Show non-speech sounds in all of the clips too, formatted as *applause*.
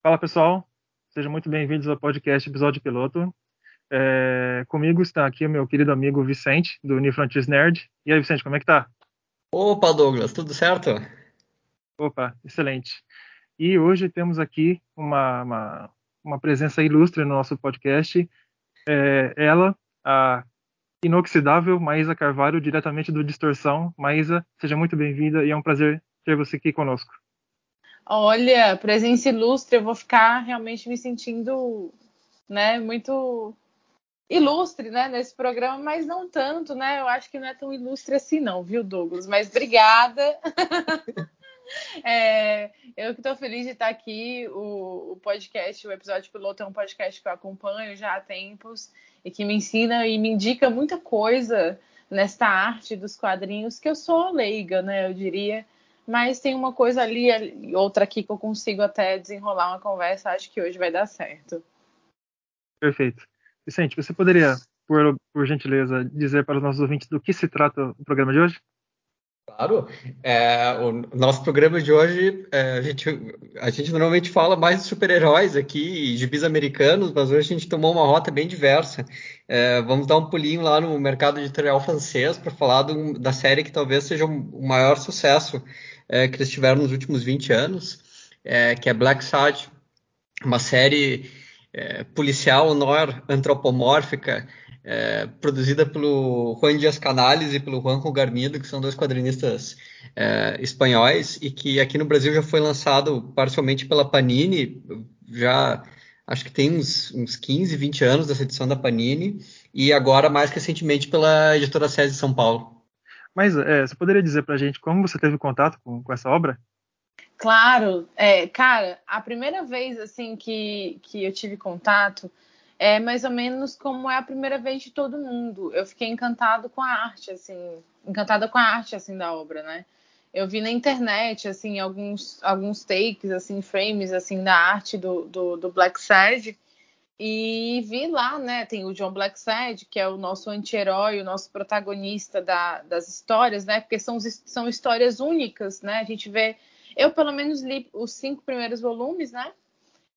Fala pessoal, sejam muito bem-vindos ao podcast Episódio Piloto. É, comigo está aqui o meu querido amigo Vicente, do New Frontiers Nerd. E aí, Vicente, como é que tá? Opa, Douglas, tudo certo? Opa, excelente. E hoje temos aqui uma, uma, uma presença ilustre no nosso podcast. É, ela, a inoxidável Maísa Carvalho, diretamente do Distorção. Maísa, seja muito bem-vinda e é um prazer ter você aqui conosco. Olha, presença ilustre, eu vou ficar realmente me sentindo, né, muito ilustre, né, nesse programa, mas não tanto, né? Eu acho que não é tão ilustre assim, não, viu, Douglas? Mas obrigada. *laughs* é, eu que estou feliz de estar aqui. O, o, podcast, o episódio piloto é um podcast que eu acompanho já há tempos e que me ensina e me indica muita coisa nesta arte dos quadrinhos que eu sou leiga, né? Eu diria mas tem uma coisa ali e outra aqui que eu consigo até desenrolar uma conversa. Acho que hoje vai dar certo. Perfeito. Vicente, você poderia, por, por gentileza, dizer para os nossos ouvintes do que se trata o programa de hoje? Claro. É, o nosso programa de hoje, é, a, gente, a gente normalmente fala mais de super-heróis aqui, gibis americanos, mas hoje a gente tomou uma rota bem diversa. É, vamos dar um pulinho lá no mercado editorial francês para falar do, da série que talvez seja o maior sucesso é, que eles tiveram nos últimos 20 anos, é, que é Black Side, uma série é, policial noir antropomórfica é, produzida pelo Juan Dias Canales e pelo Juanjo Garnido, que são dois quadrinistas é, espanhóis, e que aqui no Brasil já foi lançado parcialmente pela Panini, já acho que tem uns, uns 15, 20 anos dessa edição da Panini, e agora mais recentemente pela editora SESI São Paulo. Mas é, você poderia dizer para a gente como você teve contato com, com essa obra? Claro, é, cara, a primeira vez assim que, que eu tive contato é mais ou menos como é a primeira vez de todo mundo. Eu fiquei encantado com a arte, assim, encantada com a arte assim da obra, né? Eu vi na internet assim alguns alguns takes, assim, frames assim da arte do, do, do Black Sad e vi lá, né? Tem o John Blackside, que é o nosso anti-herói, o nosso protagonista da, das histórias, né? Porque são, são histórias únicas, né? A gente vê. Eu, pelo menos, li os cinco primeiros volumes, né?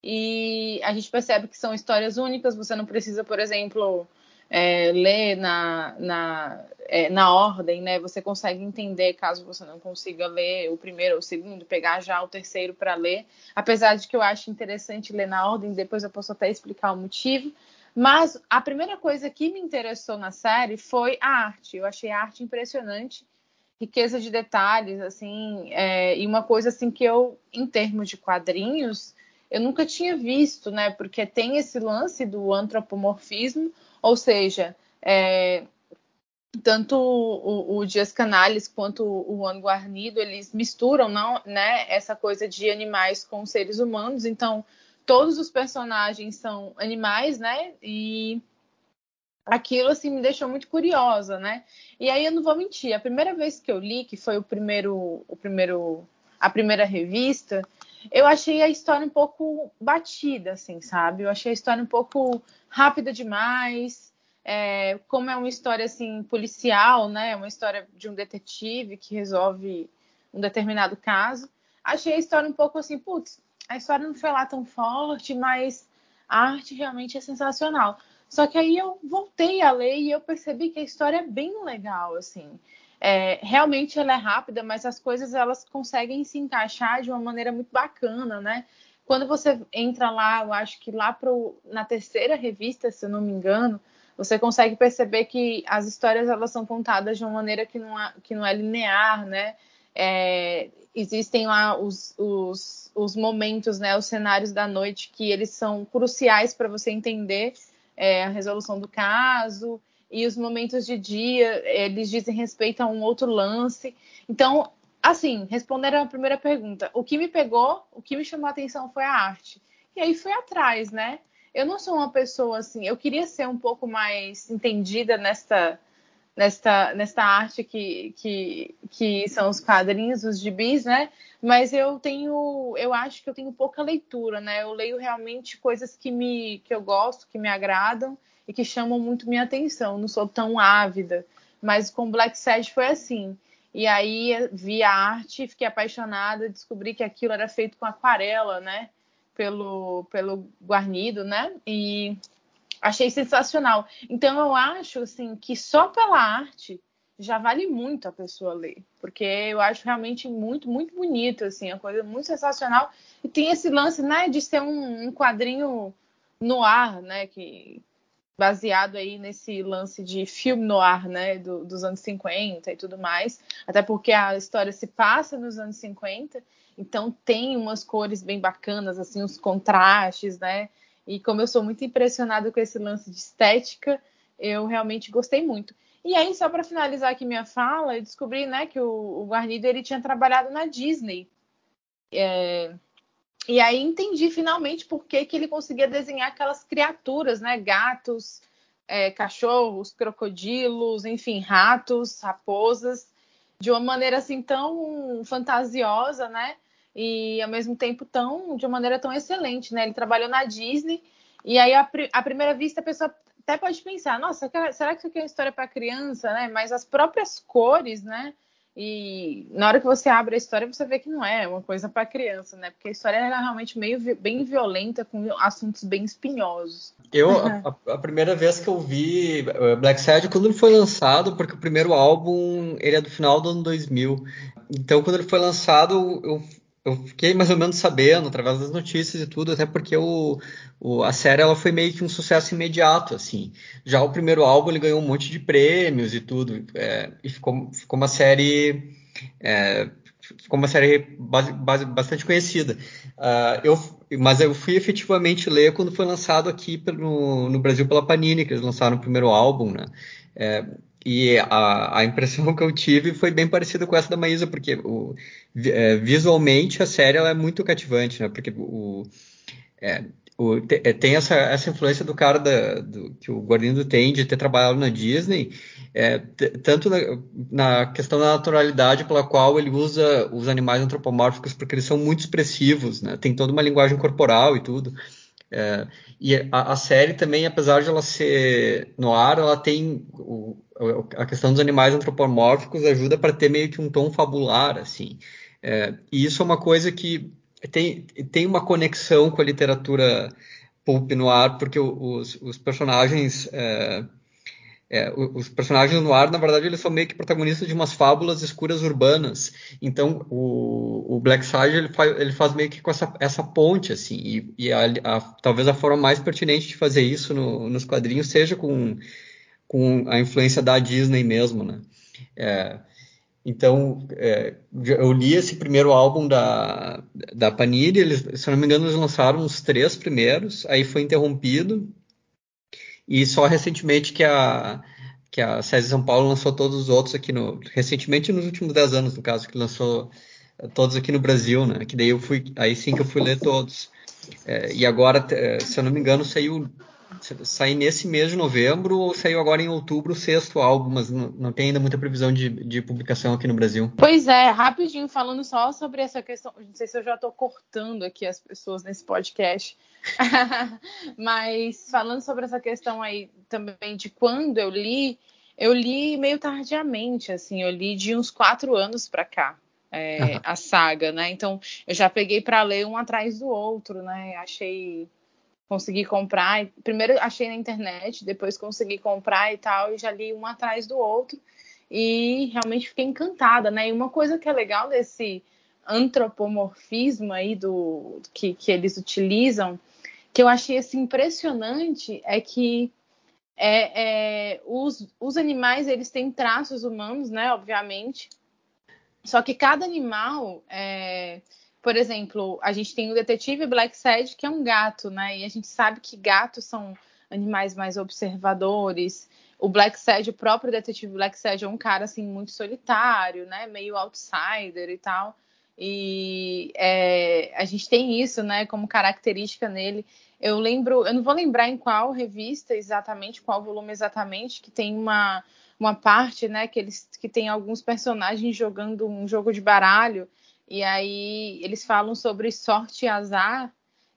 E a gente percebe que são histórias únicas. Você não precisa, por exemplo, é, ler na, na, é, na ordem, né? Você consegue entender caso você não consiga ler o primeiro ou o segundo, pegar já o terceiro para ler. Apesar de que eu acho interessante ler na ordem, depois eu posso até explicar o motivo. Mas a primeira coisa que me interessou na série foi a arte. Eu achei a arte impressionante, riqueza de detalhes, assim, é, e uma coisa assim que eu, em termos de quadrinhos, eu nunca tinha visto, né? Porque tem esse lance do antropomorfismo, ou seja, é, tanto o, o, Dias Canales quanto o Ano Guarnido, eles misturam não, né, essa coisa de animais com seres humanos. Então, todos os personagens são animais, né? E aquilo assim me deixou muito curiosa, né? E aí eu não vou mentir, a primeira vez que eu li, que foi o primeiro, o primeiro, a primeira revista, eu achei a história um pouco batida, assim, sabe? Eu achei a história um pouco rápida demais. É, como é uma história assim policial, né? Uma história de um detetive que resolve um determinado caso. Achei a história um pouco assim, putz, a história não foi lá tão forte, mas a arte realmente é sensacional. Só que aí eu voltei a ler e eu percebi que a história é bem legal, assim. É, realmente ela é rápida, mas as coisas elas conseguem se encaixar de uma maneira muito bacana, né? Quando você entra lá, eu acho que lá pro, na terceira revista, se eu não me engano, você consegue perceber que as histórias elas são contadas de uma maneira que não é, que não é linear, né? É, existem lá os, os, os, momentos, né, os cenários da noite que eles são cruciais para você entender é, a resolução do caso e os momentos de dia, eles dizem respeito a um outro lance. Então, assim, respondendo a primeira pergunta, o que me pegou, o que me chamou a atenção foi a arte. E aí fui atrás, né? Eu não sou uma pessoa assim, eu queria ser um pouco mais entendida nesta nesta, nesta arte que, que, que são os quadrinhos, os gibis, né? Mas eu tenho, eu acho que eu tenho pouca leitura, né? Eu leio realmente coisas que me que eu gosto, que me agradam e que chamam muito minha atenção. Não sou tão ávida, mas com Black Sad foi assim. E aí vi a arte, fiquei apaixonada, descobri que aquilo era feito com aquarela, né? Pelo, pelo Guarnido, né? E achei sensacional. Então eu acho assim que só pela arte já vale muito a pessoa ler, porque eu acho realmente muito, muito bonito, assim, uma coisa muito sensacional. E tem esse lance, né, de ser um, um quadrinho no ar, né, que baseado aí nesse lance de filme no ar, né, do, dos anos 50 e tudo mais, até porque a história se passa nos anos 50, então tem umas cores bem bacanas, assim, os contrastes, né, e como eu sou muito impressionada com esse lance de estética, eu realmente gostei muito. E aí, só para finalizar aqui minha fala, eu descobri, né, que o, o Guarnido ele tinha trabalhado na Disney. É, e aí entendi finalmente por que, que ele conseguia desenhar aquelas criaturas, né? Gatos, é, cachorros, crocodilos, enfim, ratos, raposas, de uma maneira assim tão fantasiosa, né? E ao mesmo tempo tão de uma maneira tão excelente, né? Ele trabalhou na Disney e aí à, à primeira vista a pessoa até pode pensar, nossa, será que isso aqui é uma história para criança, né? Mas as próprias cores, né? E na hora que você abre a história, você vê que não é uma coisa para criança, né? Porque a história era realmente meio bem violenta, com assuntos bem espinhosos. Eu, a, a, primeira vez que eu vi eh, Black Sad, quando ele foi lançado, porque o primeiro álbum ele é do final do ano 2000. Então, quando ele foi lançado, eu eu fiquei mais ou menos sabendo através das notícias e tudo, até porque o, o, a série ela foi meio que um sucesso imediato, assim. Já o primeiro álbum ele ganhou um monte de prêmios e tudo, é, e ficou, ficou uma série é, ficou uma série base, base, bastante conhecida. Uh, eu, mas eu fui efetivamente ler quando foi lançado aqui pelo, no Brasil pela Panini, que eles lançaram o primeiro álbum, né? É, e a, a, impressão *laughs* que eu tive foi bem parecida com essa da Maísa, porque o, é, visualmente a série ela é muito cativante, né? Porque o, é, o, é, tem essa, essa influência do cara da, do, que o Guardindo tem de ter trabalhado na Disney, é, tanto na, na, questão da naturalidade pela qual ele usa os animais antropomórficos, porque eles são muito expressivos, né? Tem toda uma linguagem corporal e tudo. É, e a, a, série também, apesar de ela ser no ar, ela tem o, a questão dos animais antropomórficos ajuda para ter meio que um tom fabular, assim. É, e isso é uma coisa que tem, tem uma conexão com a literatura pulp no ar, porque os, os personagens é, é, os personagens no ar, na verdade, eles são meio que protagonistas de umas fábulas escuras urbanas. Então, o, o Black Sage ele faz, ele faz meio que com essa, essa ponte, assim. E, e a, a, talvez a forma mais pertinente de fazer isso no, nos quadrinhos seja com, com a influência da Disney mesmo, né? É, então, é, eu li esse primeiro álbum da, da Panini, eles, se não me engano, eles lançaram os três primeiros, aí foi interrompido, e só recentemente que a, que a SESI São Paulo lançou todos os outros aqui no. Recentemente, nos últimos 10 anos, no caso, que lançou todos aqui no Brasil, né? Que daí eu fui. Aí sim que eu fui ler todos. É, e agora, se eu não me engano, saiu sair nesse mês de novembro ou saiu agora em outubro o sexto álbum, mas não, não tem ainda muita previsão de, de, publicação aqui no Brasil. Pois é, rapidinho, falando só sobre essa questão, não sei se eu já estou cortando aqui as pessoas nesse podcast, *laughs* mas falando sobre essa questão aí também de quando eu li, eu li meio tardiamente, assim, eu li de uns quatro anos para cá. É, uhum. a saga, né? Então eu já peguei para ler um atrás do outro, né? Achei consegui comprar. Primeiro achei na internet, depois consegui comprar e tal, e já li um atrás do outro. E realmente fiquei encantada, né? E uma coisa que é legal desse antropomorfismo aí do que, que eles utilizam, que eu achei assim, impressionante, é que é, é, os, os animais eles têm traços humanos, né? Obviamente. Só que cada animal é, por exemplo, a gente tem o detetive Black Sad, que é um gato, né? E a gente sabe que gatos são animais mais observadores. O Black Sad, o próprio detetive Black Sad é um cara assim muito solitário, né? Meio outsider e tal. E é, a gente tem isso, né? Como característica nele. Eu lembro, eu não vou lembrar em qual revista exatamente, qual volume exatamente, que tem uma uma parte, né? Que eles que tem alguns personagens jogando um jogo de baralho e aí eles falam sobre sorte e azar.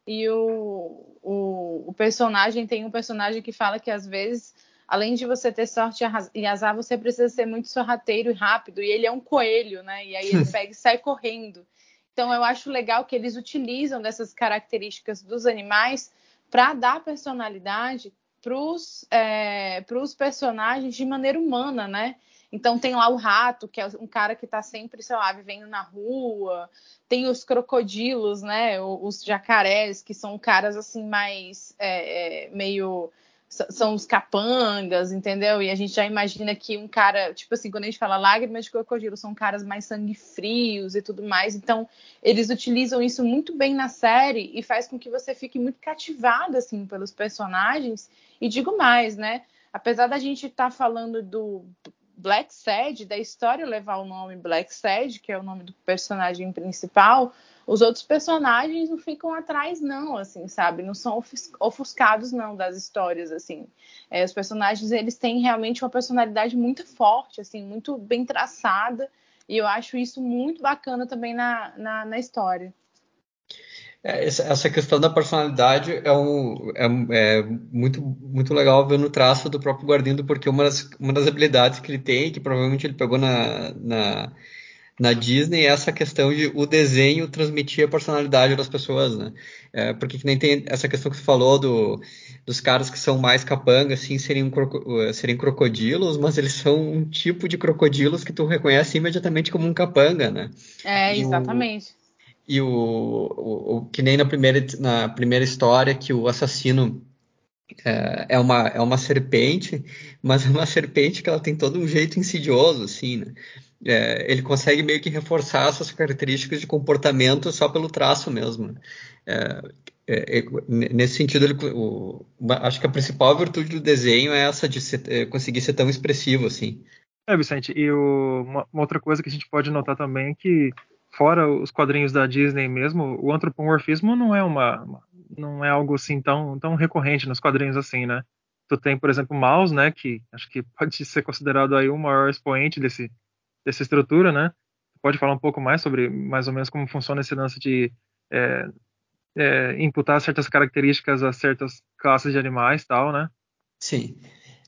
E o, o, o, personagem tem um personagem que fala que às vezes, além de você ter sorte e azar, você precisa ser muito sorrateiro e rápido. E ele é um coelho, né? E aí ele *laughs* pega e sai correndo. Então eu acho legal que eles utilizam dessas características dos animais para dar personalidade para os é, personagens de maneira humana, né? Então tem lá o rato, que é um cara que está sempre, sei lá, vivendo na rua. Tem os crocodilos, né? Os jacarés, que são caras assim mais é, é, meio são os capangas, entendeu? E a gente já imagina que um cara, tipo assim, quando a gente fala lágrimas de crocodilo, são caras mais sangue frios e tudo mais. Então, eles utilizam isso muito bem na série e faz com que você fique muito cativado, assim, pelos personagens. E digo mais, né? Apesar da gente estar tá falando do Black Sad, da história levar o nome Black Sad, que é o nome do personagem principal, os outros personagens não ficam atrás, não, assim, sabe? Não são ofuscados, não, das histórias, assim. É, os personagens, eles têm realmente uma personalidade muito forte, assim, muito bem traçada, e eu acho isso muito bacana também na, na, na história. É, essa questão da personalidade é, um, é, é, muito, muito legal ver no traço do próprio Guardindo, porque uma das, uma das habilidades que ele tem, que provavelmente ele pegou na, na na Disney essa questão de o desenho transmitir a personalidade das pessoas, né? É, porque que nem tem essa questão que você falou do, dos caras que são mais capanga, assim, serem, um serem crocodilos, mas eles são um tipo de crocodilos que tu reconhece imediatamente como um capanga, né? É, exatamente. E o, o, o, que nem na primeira, na primeira história que o assassino é, é, uma, é uma serpente, mas é uma serpente que ela tem todo um jeito insidioso, assim, né? é, ele consegue meio que reforçar essas características de comportamento só pelo traço mesmo. É, é, é nesse sentido, ele, o, acho que a principal virtude do desenho é essa de ser, é, conseguir ser tão expressivo assim. É, Vicente, e o, uma, uma, outra coisa que a gente pode notar também é que, fora os quadrinhos da Disney mesmo, o antropomorfismo não é uma, não é algo assim tão, tão recorrente nos quadrinhos assim, né? Tu tem, por exemplo, o Mouse, né, que acho que pode ser considerado aí o maior expoente desse, dessa estrutura, né? Pode falar um pouco mais sobre mais ou menos como funciona esse lance de é, é, imputar certas características a certas classes de animais, tal, né? Sim.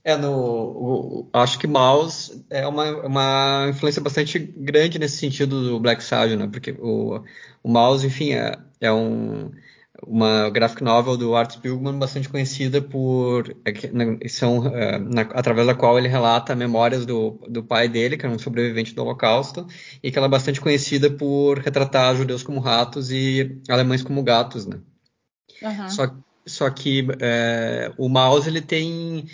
É no, o, acho que Mouse é uma, uma influência bastante grande nesse sentido do Black Sage, né? Porque o, o Mouse, enfim, é, é um uma graphic novel do Art Spiegelman bastante conhecida por é são é, na, através da qual ele relata memórias do, do pai dele que era um sobrevivente do Holocausto e que ela é bastante conhecida por retratar judeus como ratos e alemães como gatos né uhum. só, só que é, o Mouse ele tem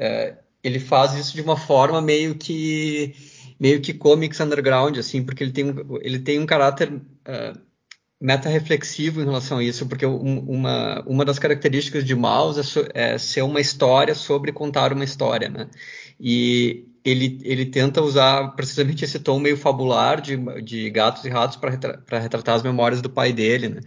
é, ele faz isso de uma forma meio que meio que comics underground assim porque ele tem ele tem um caráter é, meta-reflexivo em relação a isso, porque uma, uma das características de Mouse é, é, ser uma história sobre contar uma história, né? E ele, ele tenta usar precisamente esse tom meio fabular de, de gatos e ratos para retra, retratar as memórias do pai dele, né?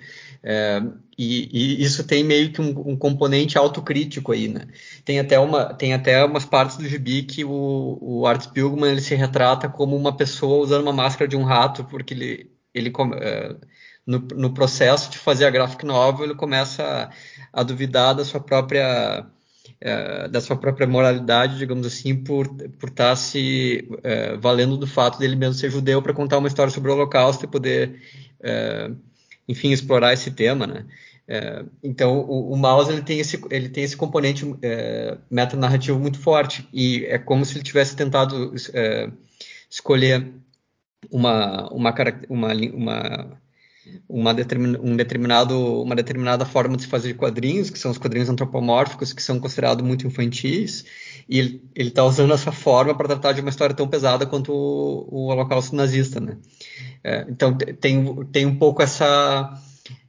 É, e, e, isso tem meio que um, um, componente autocrítico aí, né? Tem até, uma, tem até umas partes do gibi que o, o Art Spiegelman ele se retrata como uma pessoa usando uma máscara de um rato, porque ele, ele é, no, no processo de fazer a graphic novel, ele começa a, a duvidar da sua própria é, da sua própria moralidade, digamos assim, por por estar tá se é, valendo do fato dele mesmo ser judeu para contar uma história sobre o Holocausto e poder, é, enfim, explorar esse tema, né? É, então o, o, Mouse ele tem esse ele tem esse componente é, metanarrativo muito forte e é como se ele tivesse tentado é, escolher uma uma, uma, uma uma, determin, um determinado, uma determinada forma de se fazer quadrinhos, que são os quadrinhos antropomórficos, que são considerados muito infantis, e ele está usando essa forma para tratar de uma história tão pesada quanto o, o Holocausto nazista, né? É, então tem, tem um pouco essa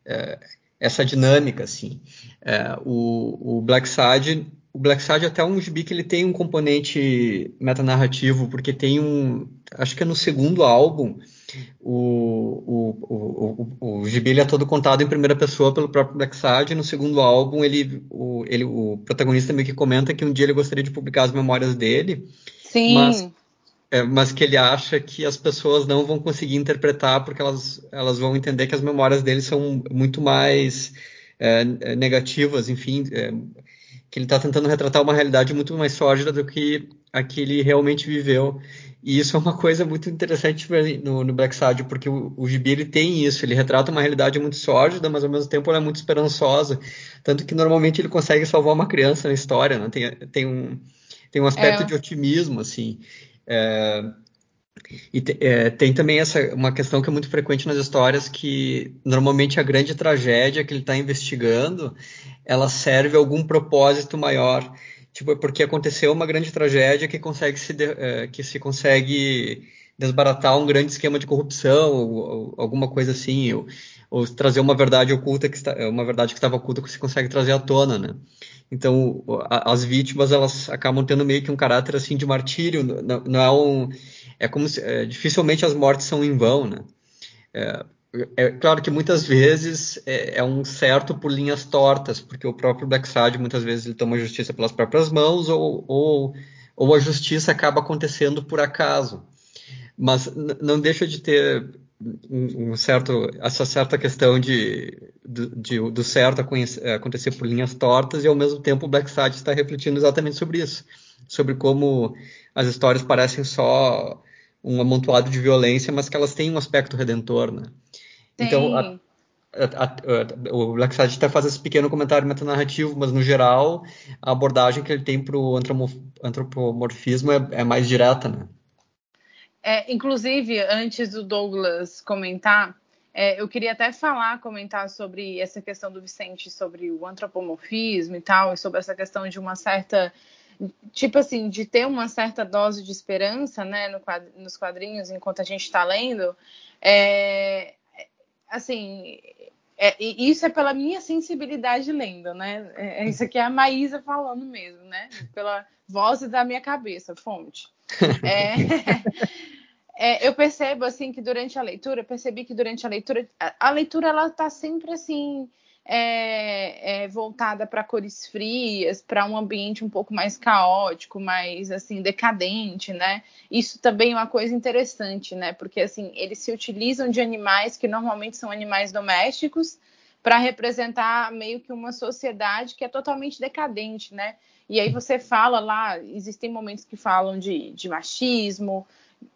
é, essa dinâmica, assim. É, o, o Black Sage o Black é até um gibi que ele tem um componente metanarrativo, porque tem um, acho que é no segundo álbum, o, o, o, o, gibi é todo contado em primeira pessoa pelo próprio Blacksad. E no segundo álbum, ele, o, ele, o protagonista meio que comenta que um dia ele gostaria de publicar as memórias dele. Sim. Mas, é, mas que ele acha que as pessoas não vão conseguir interpretar porque elas, elas vão entender que as memórias dele são muito mais é, negativas, enfim. É, que ele está tentando retratar uma realidade muito mais sólida do que a que ele realmente viveu. E isso é uma coisa muito interessante no, no Black Side, porque o, o Gibi ele tem isso, ele retrata uma realidade muito sórdida, mas ao mesmo tempo ela é muito esperançosa. Tanto que normalmente ele consegue salvar uma criança na história, né? tem, tem, um, tem um aspecto é. de otimismo, assim. É, e te, é, tem também essa uma questão que é muito frequente nas histórias que normalmente a grande tragédia que ele está investigando ela serve a algum propósito maior tipo, é porque aconteceu uma grande tragédia que consegue se, de, é, que se consegue desbaratar um grande esquema de corrupção, ou, ou alguma coisa assim, ou, ou, trazer uma verdade oculta que está, uma verdade que estava oculta que se consegue trazer à tona, né? Então, a, as vítimas elas acabam tendo meio que um caráter assim de martírio, não, não é um, é como se, é, dificilmente as mortes são em vão, né? É, é claro que muitas vezes é, é, um certo por linhas tortas, porque o próprio Blackside muitas vezes ele toma justiça pelas próprias mãos ou, ou, ou a justiça acaba acontecendo por acaso. Mas não deixa de ter um, um certo, essa certa questão de, de, do certo acontecer por linhas tortas e ao mesmo tempo o Blackside está refletindo exatamente sobre isso, sobre como as histórias parecem só um amontoado de violência, mas que elas têm um aspecto redentor, né? Então, a, a, a, o Black Side até faz esse pequeno comentário metanarrativo, mas no geral, a abordagem que ele tem para o antropomorfismo é, é, mais direta, né? É, inclusive, antes do Douglas comentar, é, eu queria até falar, comentar sobre essa questão do Vicente, sobre o antropomorfismo e tal, e sobre essa questão de uma certa tipo assim, de ter uma certa dose de esperança, né, no quadr nos quadrinhos, enquanto a gente está lendo, é, assim, é, isso é pela minha sensibilidade lendo, né? É, é, isso aqui é a Maísa falando mesmo, né? Pela voz da minha cabeça, fonte. *laughs* É, é, eu percebo assim que durante a leitura, percebi que durante a leitura, a, a leitura ela tá sempre assim é, é, voltada para cores frias, para um ambiente um pouco mais caótico, mais assim decadente, né? Isso também é uma coisa interessante, né? Porque assim eles se utilizam de animais que normalmente são animais domésticos para representar meio que uma sociedade que é totalmente decadente, né? E aí você fala lá, existem momentos que falam de, de machismo,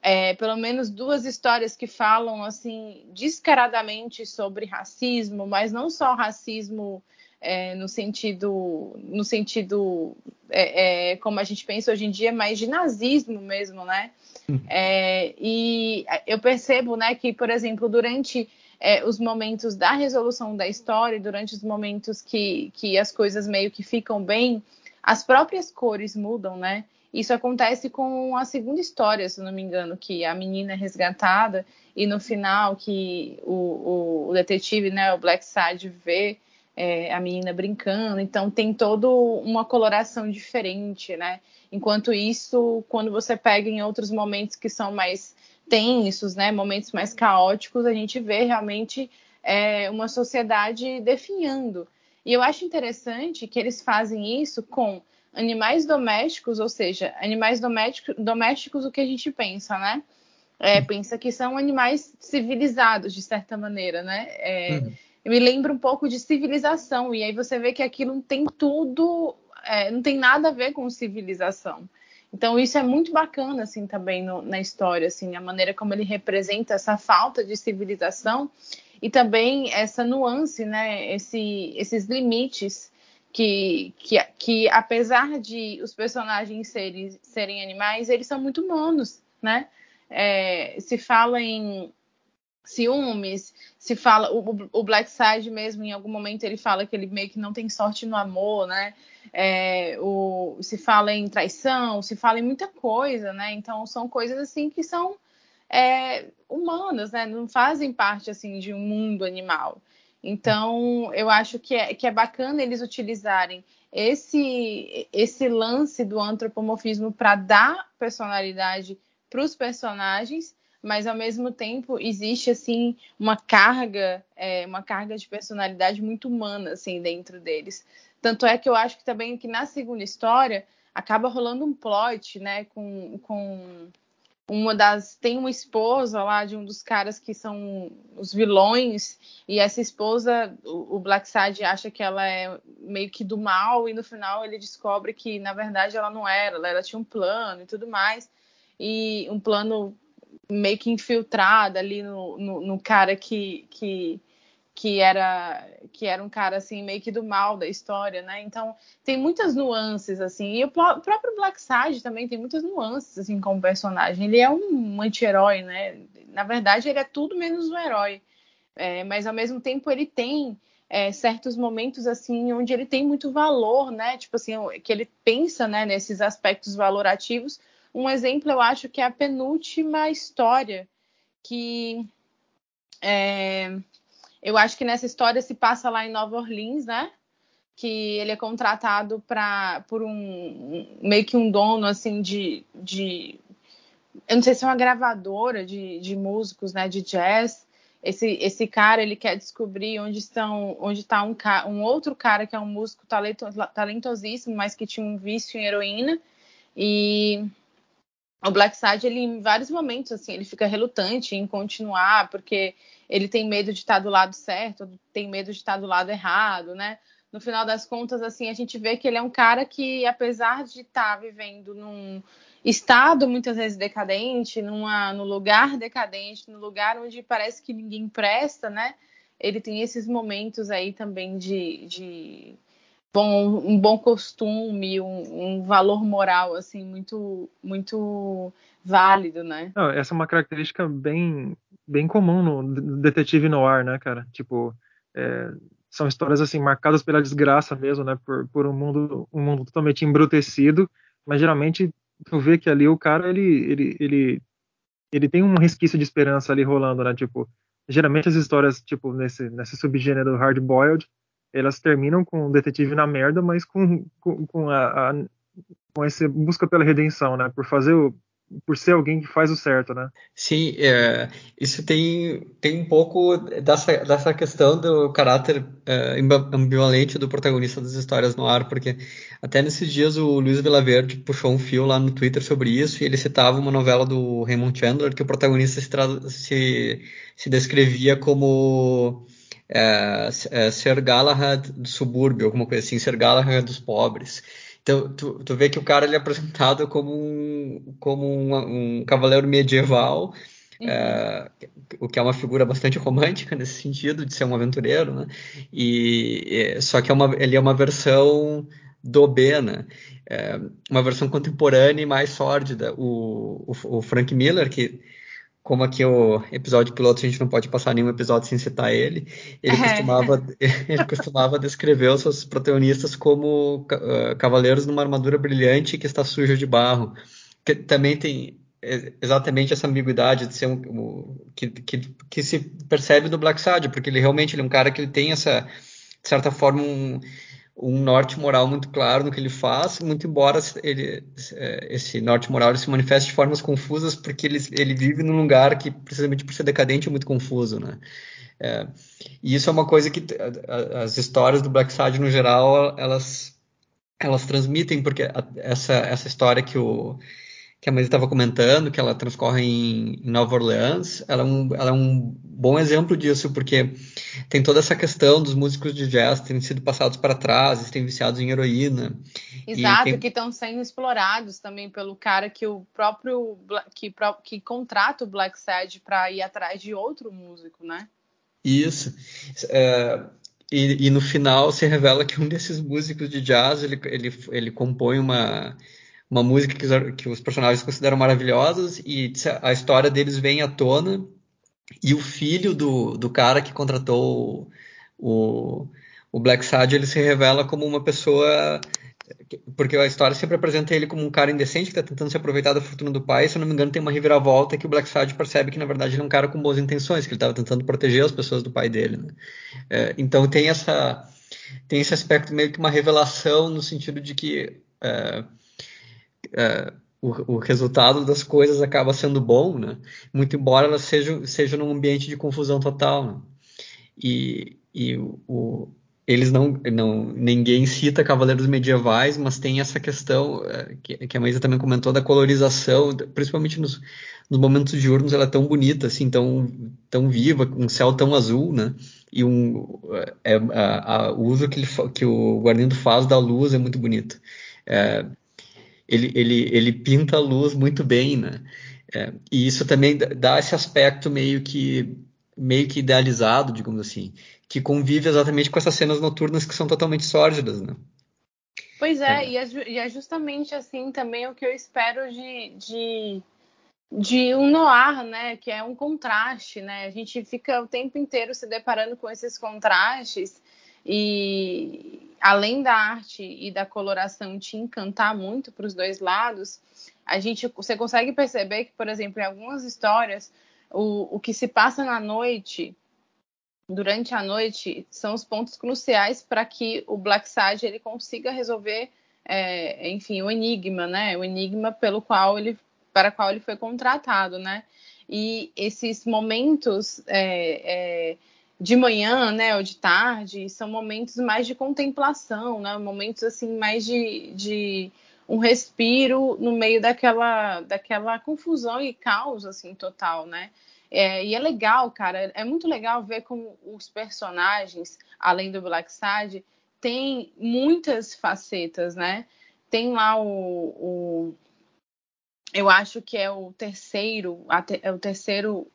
é, pelo menos duas histórias que falam assim descaradamente sobre racismo, mas não só racismo é, no sentido no sentido é, é como a gente pensa hoje em dia, mas de nazismo mesmo, né? Uhum. É, e eu percebo, né, que por exemplo durante é, os momentos da resolução da história, durante os momentos que, que as coisas meio que ficam bem, as próprias cores mudam, né? Isso acontece com a segunda história, se não me engano, que a menina é resgatada e no final que o, o, detetive, né, o Black Side vê é, a menina brincando, então tem toda uma coloração diferente, né? Enquanto isso, quando você pega em outros momentos que são mais tensos, né, momentos mais caóticos, a gente vê realmente é, uma sociedade definhando. E eu acho interessante que eles fazem isso com animais domésticos, ou seja, animais domésticos, domésticos o que a gente pensa, né? É, pensa que são animais civilizados, de certa maneira, né? É, uhum. Me lembra um pouco de civilização, e aí você vê que aquilo não tem tudo, é, não tem nada a ver com civilização. Então isso é muito bacana, assim, também no, na história, assim, a maneira como ele representa essa falta de civilização e também essa nuance, né? Esse, esses limites que, que, que apesar de os personagens serem, serem animais, eles são muito humanos, né? É, se fala em ciúmes, se fala o, o Black Side mesmo em algum momento ele fala que ele meio que não tem sorte no amor, né? É, o, se fala em traição, se fala em muita coisa, né? Então são coisas assim que são é, humanas, né? Não fazem parte assim de um mundo animal. Então, eu acho que é, que é bacana eles utilizarem esse, esse lance do antropomorfismo para dar personalidade para os personagens, mas ao mesmo tempo existe assim uma carga, é, uma carga de personalidade muito humana assim dentro deles. Tanto é que eu acho que também que na segunda história acaba rolando um plot, né, com, com uma das tem uma esposa lá de um dos caras que são os vilões e essa esposa o, o Blackside acha que ela é meio que do mal e no final ele descobre que na verdade ela não era, ela tinha um plano e tudo mais e um plano meio que infiltrado ali no, no, no cara que, que que era que era um cara assim meio que do mal da história, né? Então tem muitas nuances assim. E o próprio Black Sage também tem muitas nuances assim como personagem. Ele é um anti-herói, né? Na verdade ele é tudo menos um herói. É, mas ao mesmo tempo ele tem é, certos momentos assim onde ele tem muito valor, né? Tipo assim que ele pensa, né? Nesses aspectos valorativos. Um exemplo eu acho que é a penúltima história que é, eu acho que nessa história se passa lá em Nova Orleans, né? Que ele é contratado para por um meio que um dono assim de, de eu não sei se é uma gravadora de, de músicos, né? De jazz. Esse, esse cara ele quer descobrir onde estão onde está um, um outro cara que é um músico talento, talentosíssimo, mas que tinha um vício em heroína e o Black Side ele em vários momentos assim ele fica relutante em continuar porque ele tem medo de estar do lado certo, tem medo de estar do lado errado, né? No final das contas, assim, a gente vê que ele é um cara que, apesar de estar vivendo num estado muitas vezes decadente, numa, no lugar decadente, no lugar onde parece que ninguém presta, né? Ele tem esses momentos aí também de, de bom, um bom costume, um, um, valor moral assim muito muito válido, né? Não, essa é uma característica bem bem comum no detetive noir, né, cara? Tipo, é, são histórias assim marcadas pela desgraça mesmo, né? Por, por um mundo um mundo totalmente embrutecido, mas geralmente tu vê que ali o cara ele ele ele ele tem um resquício de esperança ali rolando, né? Tipo, geralmente as histórias tipo nesse nesse subgênero hard boiled elas terminam com o detetive na merda, mas com, com, com a, a, com essa busca pela redenção, né? Por fazer o, por ser alguém que faz o certo, né? Sim, é, isso tem, tem um pouco dessa, dessa questão do caráter é, ambivalente do protagonista das histórias no ar, porque até nesses dias o Luiz Vilaverde puxou um fio lá no Twitter sobre isso e ele citava uma novela do Raymond Chandler que o protagonista se, se, se descrevia como é, é, Ser Galahad do subúrbio, alguma coisa assim, Ser Galahad dos pobres. Então, tu, tu vê que o cara ele é apresentado como um, como um, um cavaleiro medieval, uhum. é, o que é uma figura bastante romântica nesse sentido, de ser um aventureiro, né? E, e só que é uma, ele é uma versão do B, né? É, uma versão contemporânea e mais sórdida. O, o, o Frank Miller, que como aqui o episódio piloto a gente não pode passar nenhum episódio sem citar ele, ele é. costumava, *laughs* ele costumava descrever os seus protagonistas como uh, cavaleiros numa armadura brilhante que está suja de barro. Que também tem exatamente essa ambiguidade de ser um, um que, que, que, se percebe do Black Sad, porque ele realmente ele é um cara que ele tem essa, de certa forma, um, um norte moral muito claro no que ele faz, muito embora ele, é, esse norte moral se manifeste de formas confusas, porque ele, ele vive num lugar que, precisamente por ser decadente, é muito confuso, né? É, e isso é uma coisa que as histórias do Black Side, no geral, elas, elas transmitem, porque essa, essa história que o, que a Maria estava comentando, que ela transcorre em, Nova Orleans, ela é, um, ela é um bom exemplo disso, porque tem toda essa questão dos músicos de jazz terem sido passados para trás, têm viciados em heroína. Exato, tem... que estão sendo explorados também pelo cara que o próprio que, que contrata o Black Sad para ir atrás de outro músico, né? Isso. É, e, e, no final se revela que um desses músicos de jazz ele, ele, ele compõe uma uma música que, que os personagens consideram maravilhosos e a história deles vem à tona e o filho do, do cara que contratou o, o Black Sad ele se revela como uma pessoa porque a história sempre apresenta ele como um cara indecente que está tentando se aproveitar da fortuna do pai. Se eu não me engano, tem uma reviravolta que o Black Sad percebe que na verdade ele é um cara com boas intenções, que ele estava tentando proteger as pessoas do pai dele. Né? É, então tem essa tem esse aspecto meio que uma revelação no sentido de que é, é, o, o, resultado das coisas acaba sendo bom, né? Muito embora elas sejam, sejam num ambiente de confusão total, né? E, e o, eles não, não, ninguém cita cavaleiros medievais, mas tem essa questão é, que, que a Maísa também comentou da colorização, principalmente nos, nos momentos diurnos, ela é tão bonita, assim, tão, tão viva, com um céu tão azul, né? e um, é, a, a, o uso que, ele, que o Guarnindo faz da luz é muito bonito. É, ele, ele, ele pinta a luz muito bem, né? É, e isso também dá esse aspecto meio que meio que idealizado, digamos assim, que convive exatamente com essas cenas noturnas que são totalmente sórdidas, né? Pois é, é. E, é e, é, justamente assim também o que eu espero de, de, de um noir, né? Que é um contraste, né? A gente fica o tempo inteiro se deparando com esses contrastes e além da arte e da coloração te encantar muito para os dois lados, a gente você consegue perceber que, por exemplo, em algumas histórias, o, o que se passa na noite, durante a noite, são os pontos cruciais para que o Black Sage ele consiga resolver, é, enfim, o enigma, né? O enigma pelo qual ele, para qual ele foi contratado, né? E esses momentos é, é, de manhã, né, ou de tarde, são momentos mais de contemplação, né? Momentos assim mais de, de um respiro no meio daquela, daquela confusão e caos assim total, né? É, e é legal, cara, é muito legal ver como os personagens, além do Black Side, tem muitas facetas, né? Tem lá o, o eu acho que é o terceiro, é o terceiro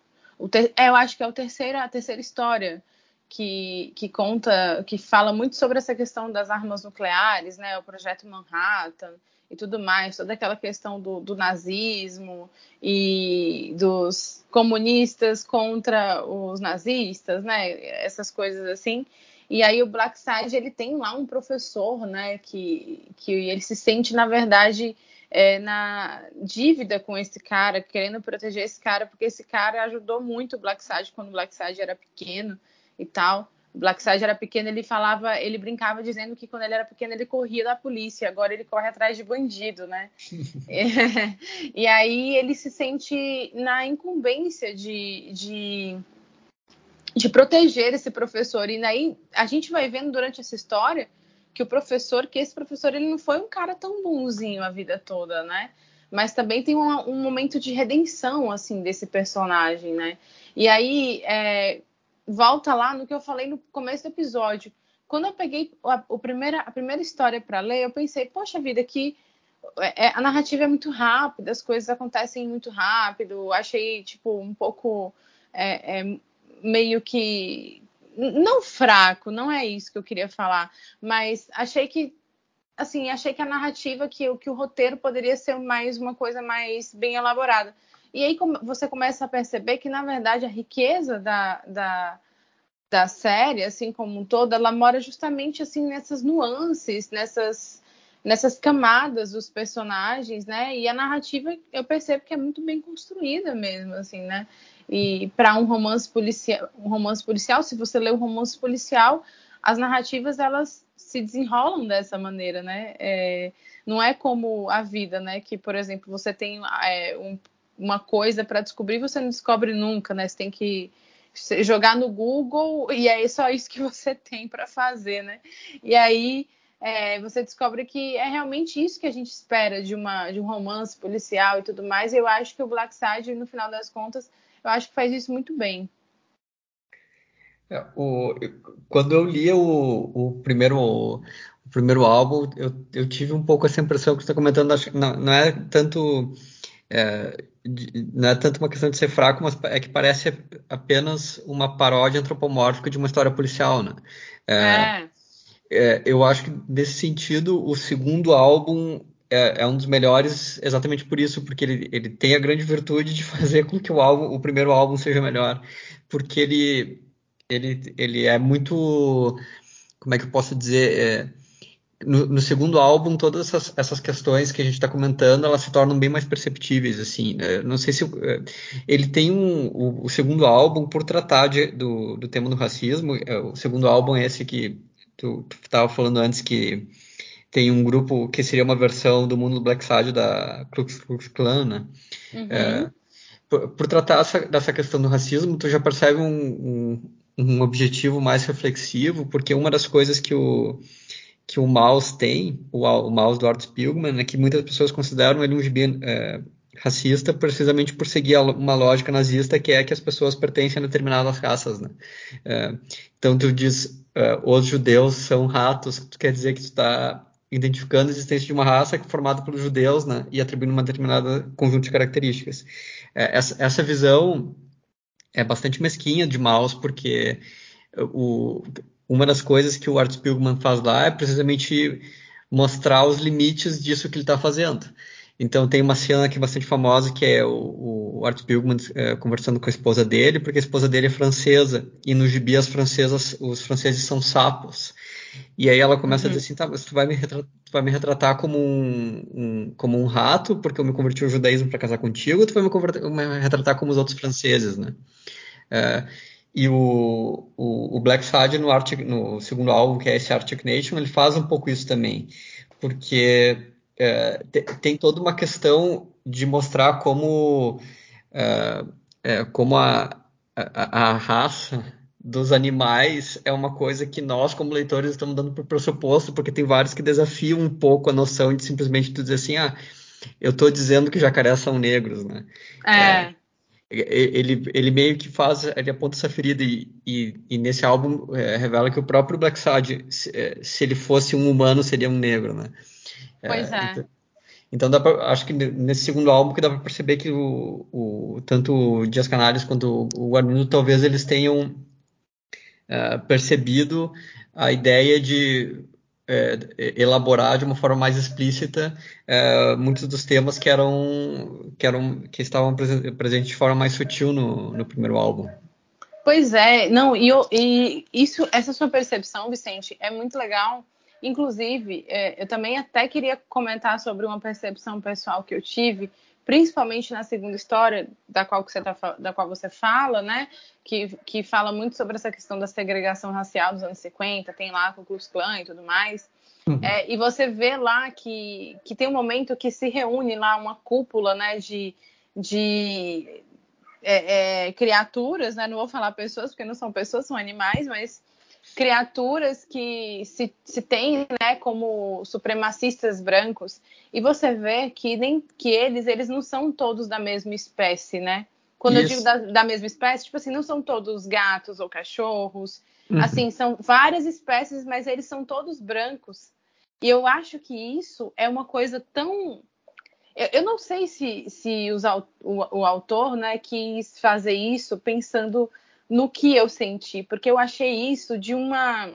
ter, é, eu acho que é o terceiro, a terceira história que, que conta, que fala muito sobre essa questão das armas nucleares, né? O projeto Manhattan e tudo mais, toda aquela questão do, do nazismo e dos comunistas contra os nazistas, né? Essas coisas assim. E aí o Black Side ele tem lá um professor, né? Que, que ele se sente na verdade é, na dívida com esse cara, querendo proteger esse cara, porque esse cara ajudou muito o Black Sage quando o Black Sage era pequeno e tal. O Black Sage era pequeno, ele falava, ele brincava dizendo que quando ele era pequeno ele corria da polícia, agora ele corre atrás de bandido, né? é, *laughs* *laughs* e aí ele se sente na incumbência de, de, de proteger esse professor. E aí a gente vai vendo durante essa história que o professor, que esse professor ele não foi um cara tão bonzinho a vida toda, né? Mas também tem um, um momento de redenção assim desse personagem, né? E aí é, volta lá no que eu falei no começo do episódio. Quando eu peguei a, primeira, a primeira história para ler, eu pensei, poxa vida, que é, a narrativa é muito rápida, as coisas acontecem muito rápido. Achei tipo um pouco é, é, meio que não fraco, não é isso que eu queria falar, mas achei que assim, achei que a narrativa, que, que o roteiro poderia ser mais uma coisa mais bem elaborada. E aí você começa a perceber que, na verdade, a riqueza da, da, da série, assim como um todo, ela mora justamente assim nessas nuances, nessas, nessas camadas dos personagens, né? E a narrativa eu percebo que é muito bem construída mesmo, assim, né? E para um romance policial, um romance policial, se você lê um romance policial, as narrativas elas se desenrolam dessa maneira, né? É, não é como a vida, né? Que, por exemplo, você tem é, um, uma coisa para descobrir, você não descobre nunca, né? Você tem que jogar no Google e é só isso que *laughs* você tem para fazer, né? E aí é, você descobre que é realmente isso que a gente espera de, uma, de um romance policial e tudo mais. Eu acho que o Black Side, no final das contas, eu acho que faz isso muito bem. É, o, quando eu li o, o primeiro o primeiro álbum, eu, eu, tive um pouco essa impressão que você está comentando. Não, não, é tanto é, não é tanto uma questão de ser fraco, mas é que parece apenas uma paródia antropomórfica de uma história policial, né? É, é. É, eu acho que nesse sentido o segundo álbum é, é, um dos melhores exatamente por isso, porque ele, ele tem a grande virtude de *laughs* fazer com que o álbum, o primeiro álbum seja melhor, porque ele, ele, ele é muito, como é que eu posso dizer, é, no, no, segundo álbum todas essas, essas questões que a gente está comentando elas se tornam bem mais perceptíveis assim né? não sei se é, ele tem um o, o segundo álbum por tratar de, do, do tema do racismo é, o segundo álbum é esse que tu estava falando antes que tem um grupo que seria uma versão do mundo do Black Side da Klux Klux Klan, né? Uhum. É, por, por, tratar essa, dessa questão do racismo, tu já percebe um, um, um, objetivo mais reflexivo, porque uma das coisas que o que o Mouse tem, o, o Mouse do Art Spiegelman, é que muitas pessoas consideram ele um gibi é, racista precisamente por seguir uma lógica nazista que é que as pessoas pertencem a determinadas raças, né? É, então tu diz uh, os judeus são ratos, tu quer dizer que tu está identificando a existência de uma raça formada pelos judeus, né? E atribuindo uma determinada conjunto de características. É, essa, essa visão é bastante mesquinha de Maus, porque o, uma das coisas que o Art Spiegelman faz lá é precisamente mostrar os limites disso que ele está fazendo. Então tem uma cena que é bastante famosa que é o, o Art Spiegelman é, conversando com a esposa dele, porque a esposa dele é francesa e no gibi as francesas, os franceses são sapos. E aí ela começa uhum. a dizer assim, tá, mas tu vai me retratar, vai me retratar como um, um, como um rato, porque eu me converti ao judaísmo para casar contigo, ou tu vai me, me, retratar como os outros franceses, né? É, e o, o, o, Black Sad no, Arctic, no segundo álbum, que é esse Arctic Nation, ele faz um pouco isso também, porque é, tem toda uma questão de mostrar como, é, como a, a, a, raça dos animais é uma coisa que nós, como leitores, estamos dando por pressuposto, porque tem vários que desafiam um pouco a noção de simplesmente dizer assim, ah, eu estou dizendo que jacarés são negros, né? É. ele, ele meio que faz, ele aponta essa ferida e, e, e nesse álbum é, revela que o próprio Black Sad, se, se, ele fosse um humano, seria um negro, né? Pois é. Então, então dá pra, acho que nesse segundo álbum que dá para perceber que o, o, tanto o Dias Canales quanto o, o Armindo talvez eles tenham uh, percebido a ideia de é, elaborar de uma forma mais explícita é, muitos dos temas que eram que eram que estavam presentes de forma mais sutil no, no primeiro álbum. Pois é, não e, e, isso essa sua percepção, Vicente, é muito legal Inclusive, é, eu também até queria comentar sobre uma percepção pessoal que eu tive, principalmente na segunda história da qual você, tá, da qual você fala, né? Que, que fala muito sobre essa questão da segregação racial dos anos 50, tem lá com o Klux Klan e tudo mais. Uhum. É, e você vê lá que, que tem um momento que se reúne lá uma cúpula né, de, de é, é, criaturas, né? Não vou falar pessoas, porque não são pessoas, são animais, mas criaturas que se, se tem né, como supremacistas brancos e você vê que nem que eles eles não são todos da mesma espécie, né? Quando Isso. eu digo da, da, mesma espécie, tipo assim, não são todos gatos ou cachorros, uhum. assim, são várias espécies, mas eles são todos brancos. E eu acho que isso é uma coisa tão eu, eu não sei se, se os, o, o autor né, quis fazer isso pensando no que eu senti, porque eu achei isso de uma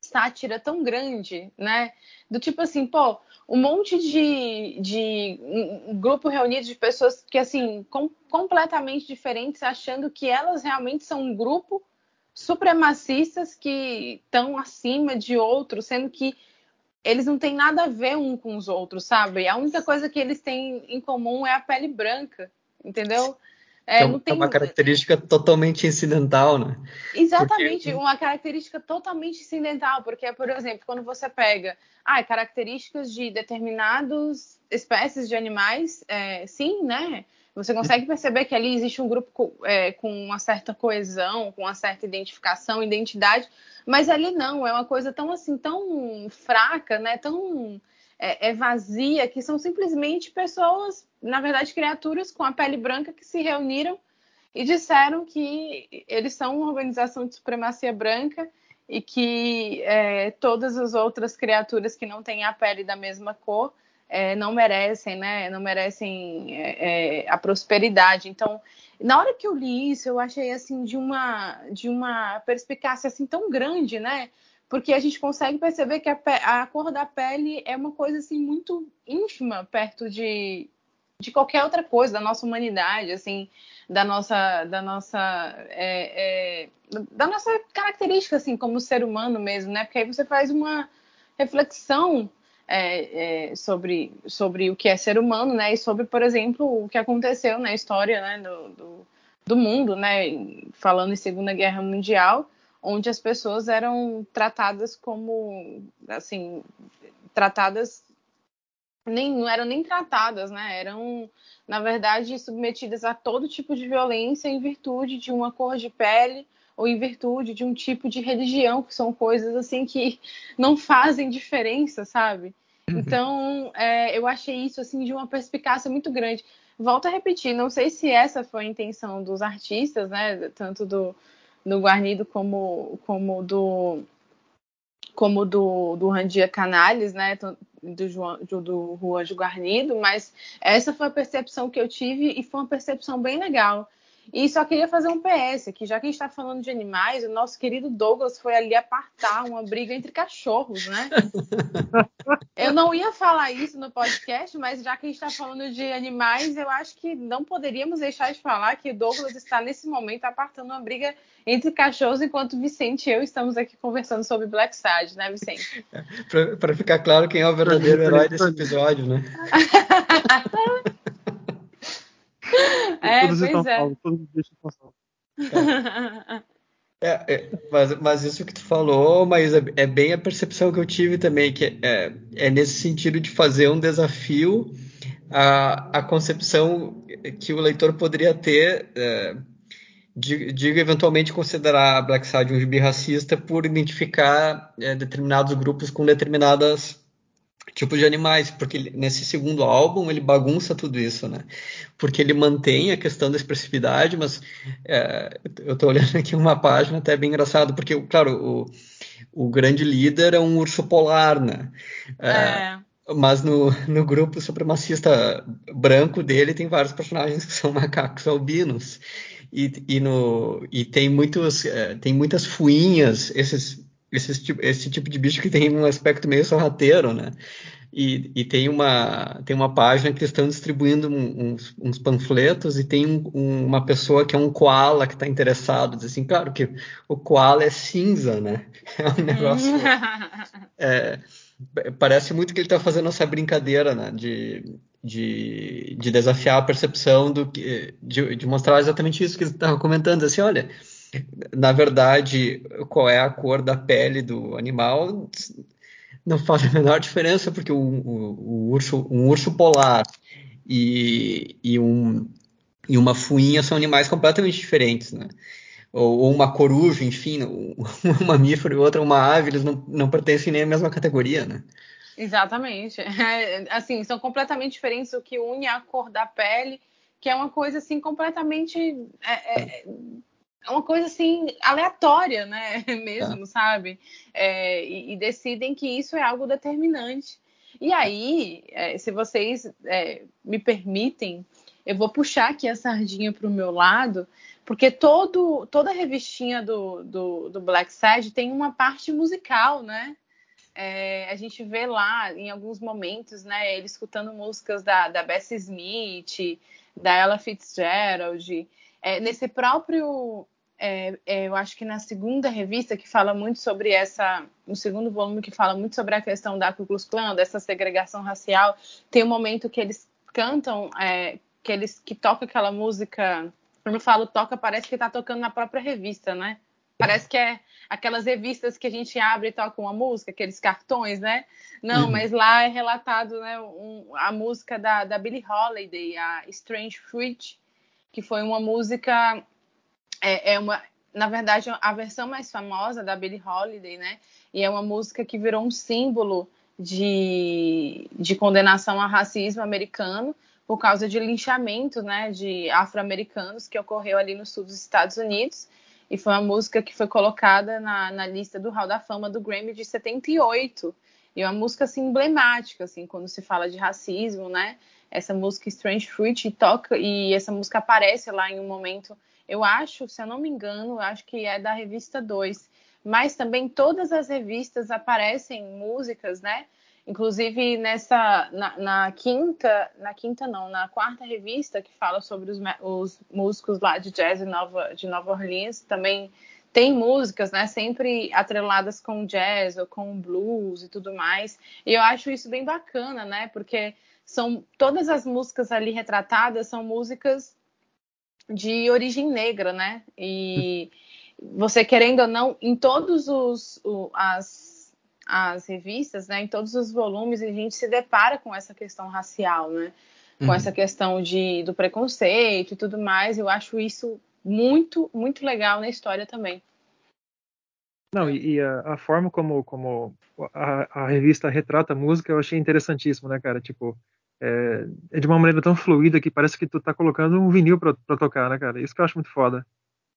sátira tão grande, né? Do tipo assim, pô, um monte de, de um grupo reunido de pessoas que, assim, com, completamente diferentes, achando que elas realmente são um grupo supremacistas que estão acima de outros, sendo que eles não têm nada a ver um com os outros, sabe? A única coisa que eles têm em comum é a pele branca, entendeu? É, é, tem... é, uma característica totalmente incidental, né? Exatamente, porque... uma característica totalmente incidental, porque, por exemplo, quando você pega ah, características de determinadas espécies de animais, é, sim, né? Você consegue perceber que ali existe um grupo com, é, com uma certa coesão, com uma certa identificação, identidade, mas ali não, é uma coisa tão assim, tão fraca, né? Tão é, é, vazia, que são simplesmente pessoas, na verdade, criaturas com a pele branca que se reuniram e disseram que eles são uma organização de supremacia branca e que é, todas as outras criaturas que não têm a pele da mesma cor é, não merecem, né? Não merecem é, é, a prosperidade. Então, na hora que eu li isso, eu achei assim de uma de uma perspicácia assim tão grande, né? Porque a gente consegue perceber que a, a, cor da pele é uma coisa assim muito ínfima perto de, de qualquer outra coisa da nossa humanidade, assim, da nossa da nossa é, é, da nossa característica assim como ser humano mesmo, né? Porque aí você faz uma reflexão é, é, sobre, sobre o que é ser humano, né? E sobre, por exemplo, o que aconteceu na história né, do, do, do mundo, né? Falando em Segunda Guerra Mundial, onde as pessoas eram tratadas como, assim, tratadas nem não eram nem tratadas, né? Eram, na verdade, submetidas a todo tipo de violência em virtude de uma cor de pele ou em virtude de um tipo de religião, que são coisas assim que *laughs* não fazem diferença, sabe? Uhum. Então, é, eu achei isso assim de uma perspicácia muito grande. volto a repetir, não sei se essa foi a intenção dos artistas, né? Tanto do, do Guarnido como, como do como do, do Randia Canales, né, do, João, do, do Juan Guarnido, mas essa foi a percepção que eu tive e foi uma percepção bem legal. E só queria fazer um PS aqui, já que a gente está falando de animais, o nosso querido Douglas foi ali apartar uma briga entre cachorros, né? *laughs* eu não ia falar isso no podcast, mas já que a gente está falando de animais, eu acho que não poderíamos deixar de falar que o Douglas está nesse momento apartando uma briga entre cachorros, enquanto Vicente e eu estamos aqui conversando sobre Black Sad, né, Vicente? Para ficar claro quem é o verdadeiro herói desse episódio, né? *laughs* *laughs* É, todos pois é. Paulo, todos deixam Paulo. É, é, mas, mas, isso que tu falou, mas é, é, bem a percepção que eu tive também, que é, é nesse sentido de fazer um desafio a, a concepção que o leitor poderia ter é, de, de, eventualmente considerar Black Side um gibi racista por identificar é, determinados grupos com determinadas tipos de animais, porque nesse segundo álbum ele bagunça tudo isso, né? Porque ele mantém a questão da expressividade, mas é, eu estou olhando aqui uma página até bem engraçado, porque, claro, o, o grande líder é um urso polar, né? É, é. Mas no, no grupo supremacista branco dele tem vários personagens que são macacos albinos. E, e, no, e tem, muitos, é, tem muitas fuinhas, esses esse tipo, esse tipo de bicho que tem um aspecto meio sorrateiro, né? E, e tem, uma, tem uma página que estão distribuindo uns, uns panfletos e tem um, uma pessoa que é um koala que está interessado. Diz assim, claro que o koala é cinza, né? *laughs* É um negócio. *laughs* é, parece muito que ele está fazendo essa brincadeira, né? De, de, de desafiar a percepção do que. De, de mostrar exatamente isso que ele estava comentando. Assim, olha na verdade, qual é a cor da pele do animal não faz a menor diferença, porque o, o, o urso, um urso polar e, e, um, e uma fuinha são animais completamente diferentes, né? Ou, ou uma coruja, enfim, *laughs* um, um mamífero e outra uma ave, eles não, não pertencem nem à mesma categoria, né? Exatamente. É, assim, são completamente diferentes. O que une a cor da pele, que é uma coisa assim completamente é, é, uma coisa assim aleatória, né? *laughs* Mesmo, é. sabe? É, e, e, decidem que isso é algo determinante. E aí, é, se vocês é, me permitem, eu vou puxar aqui a sardinha para o meu lado, porque todo, toda a revistinha do, do, do Black Sad tem uma parte musical, né? É, a gente vê lá em alguns momentos, né, ele escutando músicas da, da Bessie Smith, da Ella Fitzgerald. É, nesse próprio é, é, eu acho que na segunda revista que fala muito sobre essa, no segundo volume que fala muito sobre a questão da Ku Klux Klan, dessa segregação racial, tem um momento que eles cantam, é, que eles que toca aquela música, quando eu falo toca, parece que está tocando na própria revista, né? Parece que é aquelas revistas que a gente abre e toca uma música, aqueles cartões, né? Não, uhum. mas lá é relatado né, um, a música da, da Billie Holiday, a Strange Fruit, que foi uma música é, é uma, na verdade, a versão mais famosa da Billie Holiday, né? E é uma música que virou um símbolo de, de condenação ao racismo americano por causa de linchamento, né, de afro-americanos que ocorreu ali no sul dos Estados Unidos. E foi uma música que foi colocada na, na lista do Hall da Fama do Grammy de 78. E é uma música assim, emblemática, assim, quando se fala de racismo, né? Essa música Strange Fruit toca e essa música aparece lá em um momento eu acho, se eu não me engano, acho que é da revista 2. Mas também todas as revistas aparecem músicas, né? Inclusive nessa na, na, quinta, na quinta não, na quarta revista que fala sobre os, os músicos lá de jazz de Nova, de Nova Orleans, também tem músicas, né, sempre atreladas com jazz ou com blues e tudo mais. E eu acho isso bem bacana, né? Porque são todas as músicas ali retratadas são músicas de origem negra, né? E você querendo ou não, em todos os o, as, as revistas, né, em todos os volumes, a gente se depara com essa questão racial, né? Com uhum. essa questão de, do preconceito e tudo mais. Eu acho isso muito, muito legal na história também. Não, e, e a, a, forma como, como a, a, revista retrata a música eu achei interessantíssimo, né, cara? Tipo, é, é, de uma maneira tão fluida que parece que tu tá colocando um vinil pra tocar, né, cara? Isso que eu acho muito foda.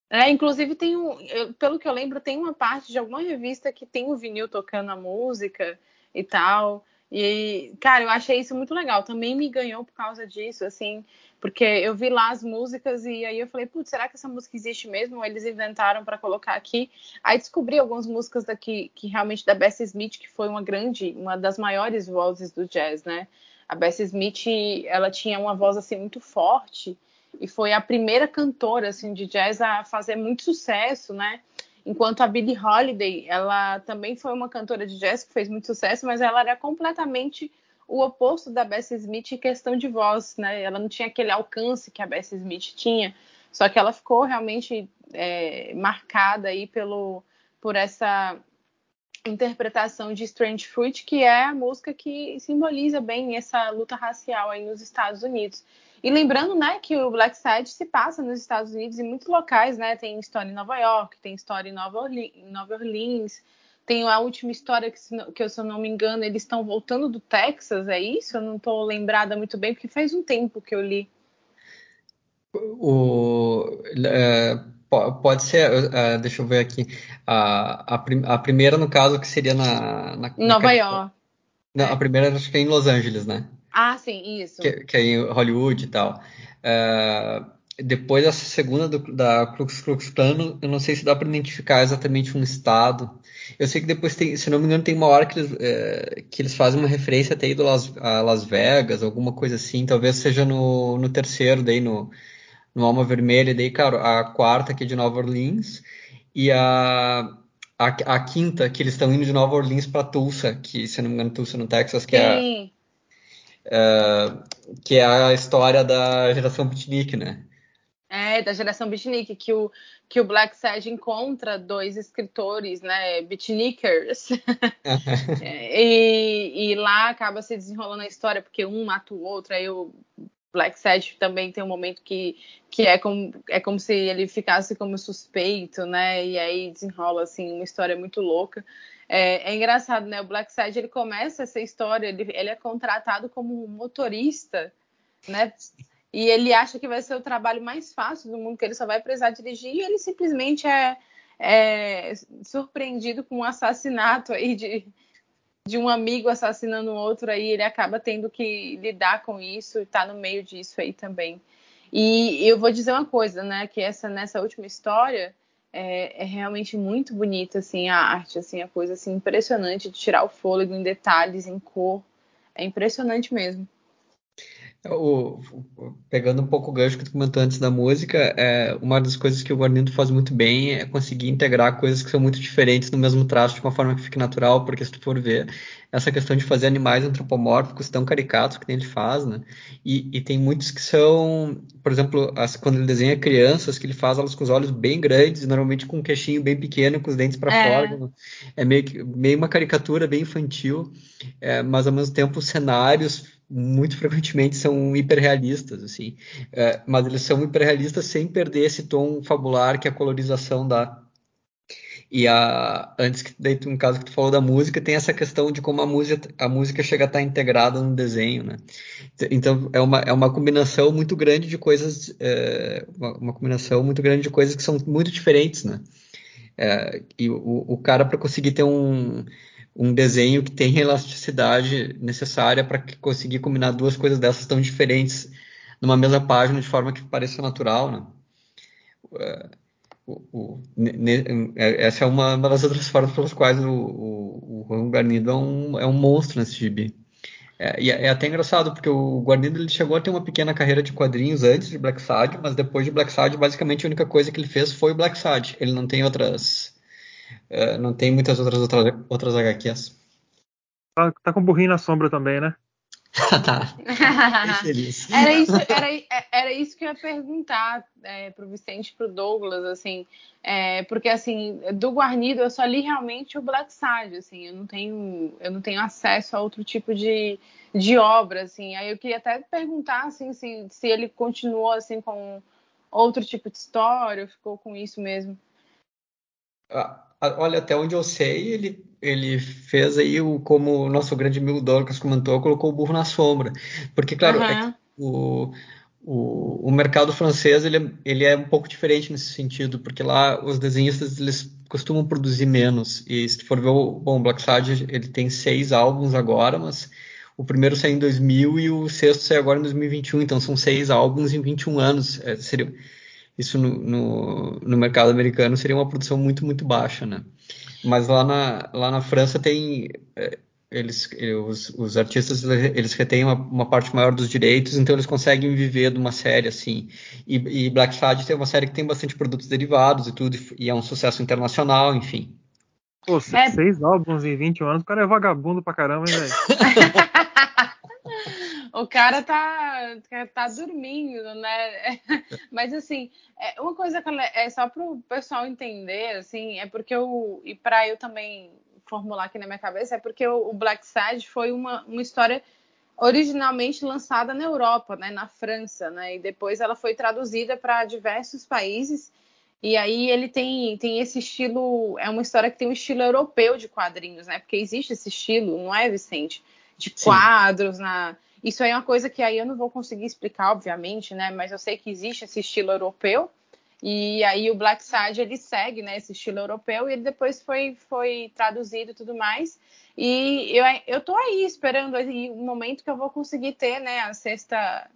É, inclusive tem um, eu, pelo que eu lembro, tem uma parte de alguma revista que tem o vinil tocando a música e tal. E, cara, eu achei isso muito legal. Também me ganhou por causa disso, assim, porque eu vi lá as músicas e aí eu falei, putz, será que essa música existe mesmo? Ou eles inventaram para colocar aqui? Aí descobri algumas músicas daqui, que realmente da Bessie Smith, que foi uma grande, uma das maiores vozes do jazz, né? A Bessie Smith, ela tinha uma voz assim muito forte e foi a primeira cantora assim de jazz a fazer muito sucesso, né? Enquanto a Billie Holiday, ela também foi uma cantora de jazz que fez muito sucesso, mas ela era completamente o oposto da Bessie Smith em questão de voz, né? Ela não tinha aquele alcance que a Bessie Smith tinha, só que ela ficou realmente é, marcada aí pelo, por essa interpretação de Strange Fruit, que é a música que simboliza bem essa luta racial aí nos Estados Unidos. E lembrando, né, que o Black Side se passa nos Estados Unidos em muitos locais, né? Tem história em Nova York, tem história em Nova, Nova Orleans tem a última história que, que, se eu não me engano, eles estão voltando do Texas, é isso? Eu não estou lembrada muito bem, porque faz um tempo que eu li. O, é, pode ser, uh, deixa eu ver aqui. A, a, a, primeira, no caso, que seria na. na Nova na York. Não, é. a primeira acho que é em Los Angeles, né? Ah, sim, isso. Que, que é em Hollywood e tal. Uh, depois dessa segunda do, da Klux Klux Klan, eu não sei se dá para identificar exatamente um estado. Eu sei que depois tem, se não me engano, tem uma hora que eles, é, que eles fazem uma referência até aí do Las, a Las Vegas, alguma coisa assim. Talvez seja no, no terceiro, daí no, no Alma Vermelha, daí, cara, a quarta aqui é de Nova Orleans e a, a, a quinta que eles estão indo de Nova Orleans para Tulsa, que se não me engano, Tulsa no Texas, que é Sim. é Uh, que é a história da geração beatnik, né? É, da geração beatnik, que o, que o Black Sage encontra dois escritores, né, beatnikers, *laughs* *laughs* é, e, e lá acaba se desenrolando a história, porque um mata o outro, aí o Black Sage também tem um momento que, que é, como, é como se ele ficasse como suspeito, né, e aí desenrola, assim, uma história muito louca. É, é, engraçado, né? O Black Side ele começa essa história, ele, ele é contratado como motorista, né? E ele acha que vai ser o trabalho mais fácil do mundo, que ele só vai precisar dirigir, e ele simplesmente é, é surpreendido com um assassinato aí de, de um amigo assassinando outro aí, ele acaba tendo que lidar com isso e tá no meio disso aí também. E eu vou dizer uma coisa, né? Que essa nessa última história é, é, realmente muito bonita, assim, a arte, assim, a coisa assim, impressionante de tirar o fôlego em detalhes, em cor. É impressionante mesmo. O, pegando um pouco o gancho que tu comentou antes da música, é, uma das coisas que o Guarnido faz muito bem é conseguir integrar coisas que são muito diferentes no mesmo traço de uma forma que fique natural, porque se tu for ver, essa questão de fazer animais antropomórficos tão caricatos que ele faz, né? E, e tem muitos que são, por exemplo, as, quando ele desenha crianças, que ele faz elas com os olhos bem grandes, normalmente com um queixinho bem pequeno, com os dentes para é. fora. É meio, meio uma caricatura bem infantil, é, mas ao mesmo tempo os cenários muito frequentemente são hiperrealistas, assim, é, mas eles são hiperrealistas sem perder esse tom fabular que a colorização dá. E a, antes que daí, no caso que tu falou da música, tem essa questão de como a música, a música chega a estar integrada no desenho, né? Então é uma, é uma combinação muito grande de coisas, é, uma, uma, combinação muito grande de coisas que são muito diferentes, né? É, e o, o cara para conseguir ter um um desenho que tem elasticidade necessária para conseguir combinar duas coisas dessas tão diferentes numa mesma página de forma que pareça natural, né? É, o, o, ne, é, essa é uma, das outras formas pelas quais o, o, o Juan Garnido é um, é um monstro nesse gibi. É, e é, é, até engraçado, porque o Guarnido ele chegou a ter uma pequena carreira de quadrinhos antes de Black Sad, mas depois de Black Sad, basicamente a única coisa que ele fez foi o Black Sad. Ele não tem outras é, não tem muitas outras, outras, outras HQs. Tá, tá com burrinho na sombra também, né? *laughs* tá. *laughs* era, isso, era, era isso que eu ia perguntar é, pro Vicente e pro Douglas, assim, é, porque assim, do Guarnido eu só li realmente o Black Side, assim, eu não tenho, eu não tenho acesso a outro tipo de, de obra, assim, aí eu queria até perguntar, assim, se, se ele continuou, assim, com outro tipo de história, ou ficou com isso mesmo. Ah, olha, até onde eu sei, ele, ele fez aí o, como o nosso grande amigo Dorcas comentou, colocou o burro na sombra. Porque, claro, uhum. é o, o, o mercado francês ele, é, ele é um pouco diferente nesse sentido, porque lá os desenhistas eles costumam produzir menos. E se for ver o bom, Black Sad ele tem seis álbuns agora, mas o primeiro saiu em 2000 e o sexto saiu agora em 2021, então são seis álbuns em 21 anos. É, seria, isso no, no, no, mercado americano seria uma produção muito, muito baixa, né? Mas lá na, lá na França tem... É, eles, os, os, artistas eles retêm uma, uma, parte maior dos direitos, então eles conseguem viver de uma série assim. E, e Black Sad tem uma série que tem bastante produtos derivados e tudo, e é um sucesso internacional, enfim. Pô, é... seis álbuns em 21 anos, o cara é vagabundo pra caramba, hein, velho? *laughs* o cara tá, tá dormindo, né? *laughs* Mas assim, é uma coisa que é só para o pessoal entender, assim, é porque eu e para eu também formular aqui na minha cabeça é porque o, Black Side foi uma, uma história originalmente lançada na Europa, né, na França, né, e depois ela foi traduzida para diversos países. E aí ele tem, tem esse estilo, é uma história que tem um estilo europeu de quadrinhos, né? Porque existe esse estilo, não é, Vicente? De quadros Sim. na. Isso aí é uma coisa que aí eu não vou conseguir explicar, obviamente, né? Mas eu sei que existe esse estilo europeu. E aí o Black Side ele segue né, esse estilo europeu e ele depois foi, foi traduzido e tudo mais. E eu, eu tô aí esperando aí o momento que eu vou conseguir ter né, a sexta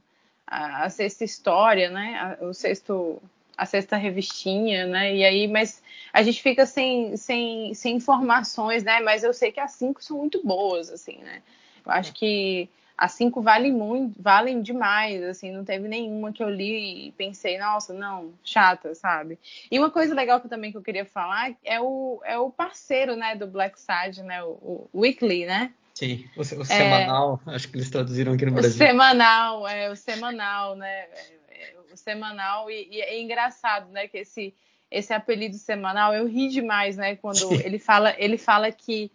a, a sexta história, né? A, o sexto a sexta revistinha, né? E aí, mas a gente fica sem, sem, sem informações, né? Mas eu sei que as cinco são muito boas, assim, né? Eu acho que as cinco valem muito, valem demais, assim, não teve nenhuma que eu li e pensei, nossa, não, chata, sabe? E uma coisa legal que também que eu queria falar é o, é o parceiro, né, do Black Side, né, o, o Weekly, né? Sim, o, o semanal, é, acho que eles traduziram aqui no Brasil. O semanal, é, o semanal, né, é, é, o semanal, e, e, é engraçado, né, que esse, esse apelido semanal, eu ri demais, né, quando Sim. ele fala, ele fala que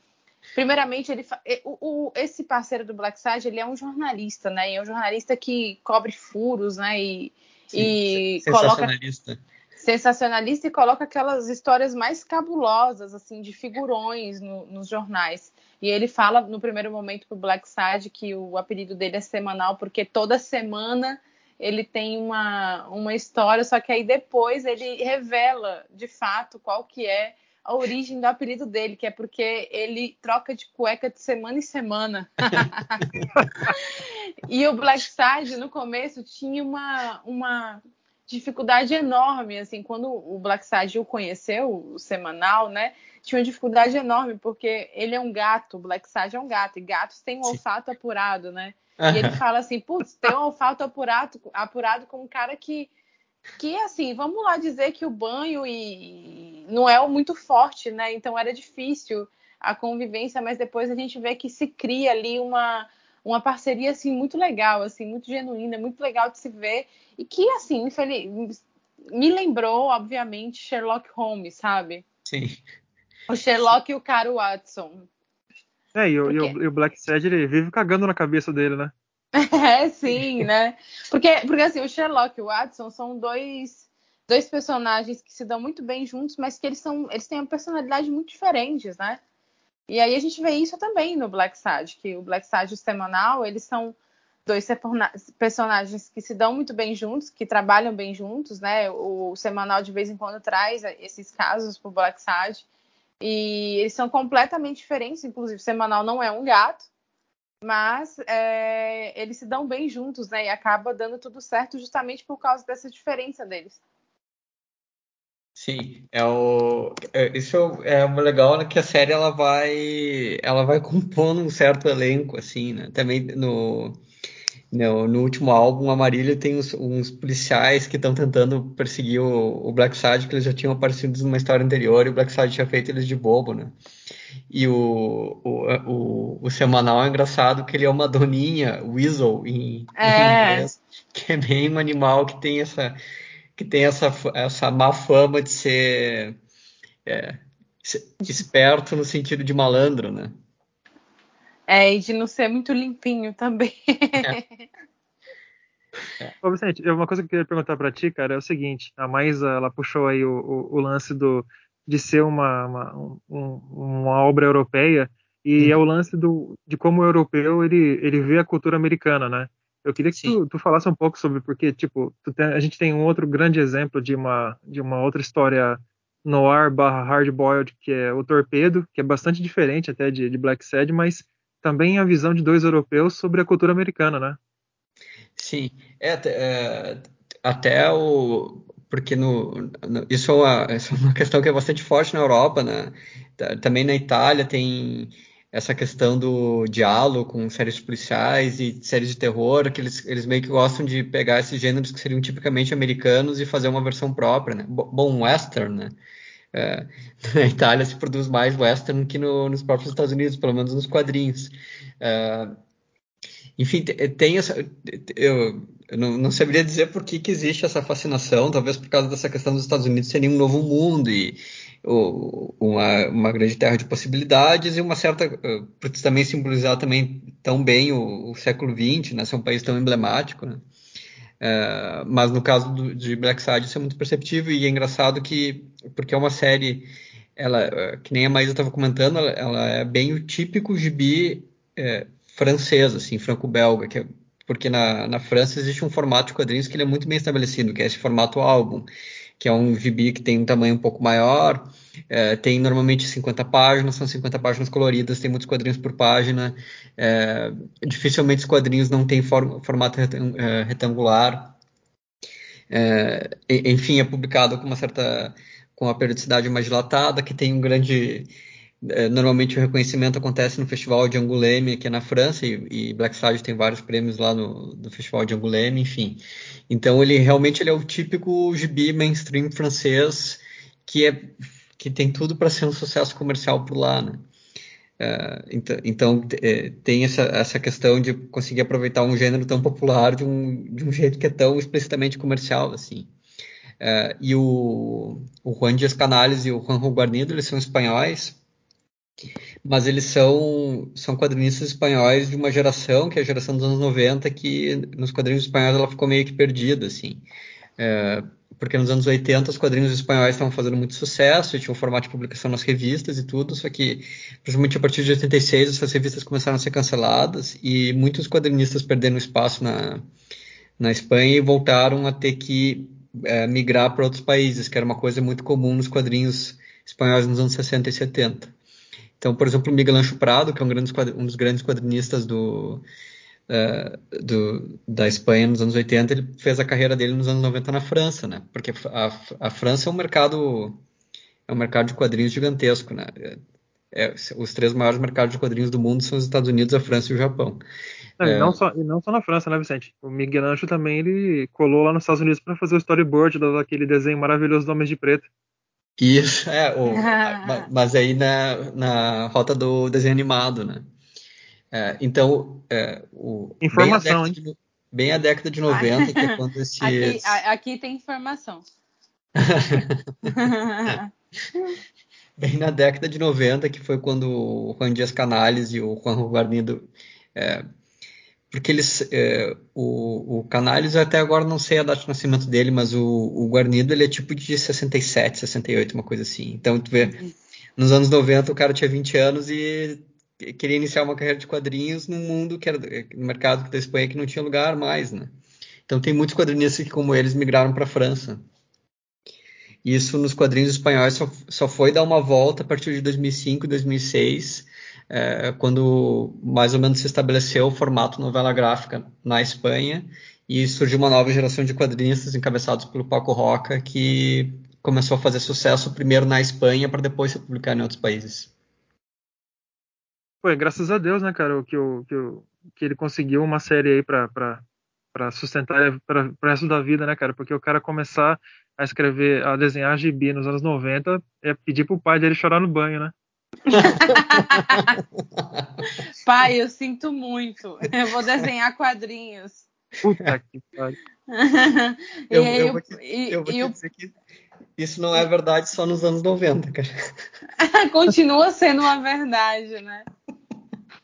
Primeiramente, ele, o, o, esse parceiro do Black Side, ele é um jornalista, né? E é um jornalista que cobre furos, né? E, Sim, e sensacionalista. Coloca, sensacionalista e coloca aquelas histórias mais cabulosas, assim, de figurões no, nos jornais. E ele fala no primeiro momento pro Black Side que o apelido dele é semanal, porque toda semana ele tem uma, uma história, só que aí depois ele revela de fato qual que é a origem do apelido dele, que é porque ele troca de cueca de semana em semana. *laughs* e o Black Side, no começo, tinha uma, uma dificuldade enorme, assim, quando o Black Side o conheceu, o semanal, né? Tinha uma dificuldade enorme, porque ele é um gato, o Black Side é um gato, e gatos têm um olfato apurado, né? E ele *laughs* fala assim, putz, tem um olfato apurado, apurado com um cara que que assim, vamos lá dizer que o banho e não é muito forte, né? Então era difícil a convivência, mas depois a gente vê que se cria ali uma, uma parceria assim muito legal, assim, muito genuína, muito legal de se ver e que assim, infeliz... me lembrou, obviamente, Sherlock Holmes, sabe? Sim. O Sherlock e o cara Watson. É, e, Porque... e o, Black Sad ele vive cagando na cabeça dele, né? *laughs* É, sim, né? Porque, porque assim, o Sherlock e o Watson são dois, dois personagens que se dão muito bem juntos, mas que eles, são, eles têm uma personalidade muito diferentes, né? E aí a gente vê isso também no Black Sad, que o Black Sad e o Semanal, eles são dois personagens que se dão muito bem juntos, que trabalham bem juntos, né? O Semanal de vez em quando traz esses casos pro Black Sad. E eles são completamente diferentes, inclusive o Semanal não é um gato, mas é, eles se dão bem juntos, né? E acaba dando tudo certo justamente por causa dessa diferença deles. Sim, é o é, isso é o legal né, que a série ela vai ela vai *laughs* compondo um certo elenco assim, né? Também no no, no último álbum, a Marília tem uns, uns policiais que estão tentando perseguir o, o Black Side, que eles já tinham aparecido numa história anterior, e o Black Side tinha feito eles de bobo, né? E o, o, o, o semanal é engraçado que ele é uma doninha, Weasel, em, é. em inglês, que é bem um animal que tem essa, que tem essa, essa má fama de ser é, esperto no sentido de malandro, né? É, e de não ser muito limpinho também. *laughs* É. Ô, Vicente, uma coisa que eu queria perguntar para ti, cara, é o seguinte: a Maísa, ela puxou aí o, o, o lance do, de ser uma, uma, um, uma obra europeia e uhum. é o lance do, de como o europeu ele, ele vê a cultura americana, né? Eu queria que tu, tu, falasse um pouco sobre porque tipo tem, a gente tem um outro grande exemplo de uma de uma outra história noir barra hardboiled que é o Torpedo, que é bastante diferente até de, de Black Sad, mas também a visão de dois europeus sobre a cultura americana, né? Sim, é, é até o porque no, no isso, é uma, isso, é uma, questão que é bastante forte na Europa, né? Também na Itália tem essa questão do diálogo com séries policiais e séries de terror, que eles, eles meio que gostam de pegar esses gêneros que seriam tipicamente americanos e fazer uma versão própria, né? Bom, western, né? É, *laughs* na Itália se produz mais western que no, nos próprios Estados Unidos, pelo menos nos quadrinhos. É, enfim, tem essa. Eu, eu não, não, saberia dizer por que, que existe essa fascinação, talvez por causa dessa questão dos Estados Unidos serem um novo mundo e uma, uma grande terra de possibilidades e uma certa. Eh, por também simbolizar também tão bem o, o século XX, né? Ser um país tão emblemático, né? É, mas no caso do, de Black Side isso é muito perceptível e é engraçado que porque é uma série ela eh, que nem a Maísa estava comentando ela, ela, é bem o típico gibi é, francês assim franco-belga que é, porque na, na França existe um formato de quadrinhos que ele é muito bem estabelecido que é esse formato álbum que é um gibi que tem um tamanho um pouco maior, é, tem normalmente 50 páginas, são 50 páginas coloridas, tem muitos quadrinhos por página, é, dificilmente os quadrinhos não têm for, formato é, retangular, é, enfim, é publicado com uma certa, com uma periodicidade mais dilatada, que tem um grande normalmente o reconhecimento acontece no Festival de Angoulême, aqui na França, e, e Black Sage tem vários prêmios lá no, no Festival de Angoulême, enfim. Então ele realmente ele é o típico gibi mainstream francês que é que tem tudo para ser um sucesso comercial por lá, né? Uh, então, então é, tem essa, essa questão de conseguir aproveitar um gênero tão popular de um, de um jeito que é tão explicitamente comercial assim. Uh, e o, o Juan Dias Canales e o Juanjo Guarnido, eles são espanhóis, mas eles são, são quadrinistas espanhóis de uma geração, que é a geração dos anos 90, que nos quadrinhos espanhóis ela ficou meio que perdida, assim. É, porque nos anos 80 os quadrinhos espanhóis estavam fazendo muito sucesso, tinha um formato de publicação nas revistas e tudo, só que, principalmente a partir de 86, essas revistas começaram a ser canceladas, e muitos quadrinistas perderam espaço na, na Espanha e voltaram a ter que é, migrar para outros países, que era uma coisa muito comum nos quadrinhos espanhóis nos anos 60 e 70. Então, por exemplo, o Miguel Ancho Prado, que é um, grande, um dos grandes quadrinistas do, uh, do, da Espanha nos anos 80, ele fez a carreira dele nos anos 90 na França, né? Porque a, a França é um mercado é um mercado de quadrinhos gigantesco, né? É, os três maiores mercados de quadrinhos do mundo são os Estados Unidos, a França e o Japão. Não, é... e, não só, e não só na França, né, Vicente? O Miguel Ancho também ele colou lá nos Estados Unidos para fazer o storyboard daquele desenho maravilhoso do Homens de Preto. Isso, é, o, *laughs* mas aí na, na rota do desenho animado, né? É, então, é, o, informação, bem a, de, bem a, década de 90, que é quando *laughs* esses... Aqui, aqui tem informação. *laughs* bem na década de 90, que foi quando o Juan Dias Canales e o Juan Guarnido é, porque eles é, o, o Canales até agora não sei a data de nascimento dele, mas o, o Guarnido ele é tipo de 67, 68, uma coisa assim. Então tu vê, uhum. nos anos 90 o cara tinha 20 anos e queria iniciar uma carreira de quadrinhos num mundo que era no mercado da Espanha que não tinha lugar mais, né? Então tem muitos quadrinistas que como eles migraram para a França. Isso nos quadrinhos espanhóis só, só foi dar uma volta a partir de 2005, 2006 é, quando mais ou menos se estabeleceu o formato novela gráfica na Espanha e surgiu uma nova geração de quadrinistas encabeçados pelo Paco Roca que começou a fazer sucesso primeiro na Espanha para depois se publicar em outros países. Foi, graças a Deus, né, cara, que, o, que, o, que ele conseguiu uma série aí para para sustentar para o resto da vida, né, cara? Porque o cara começar a escrever, a desenhar gibi nos anos 90 é pedir pro pai dele chorar no banho, né? *laughs* Pai, eu sinto muito. Eu vou desenhar quadrinhos. Puta que pariu. *laughs* eu, eu, eu, vou te, eu vou te dizer que isso não é verdade só nos anos 90, cara. *laughs* Continua sendo uma verdade, né?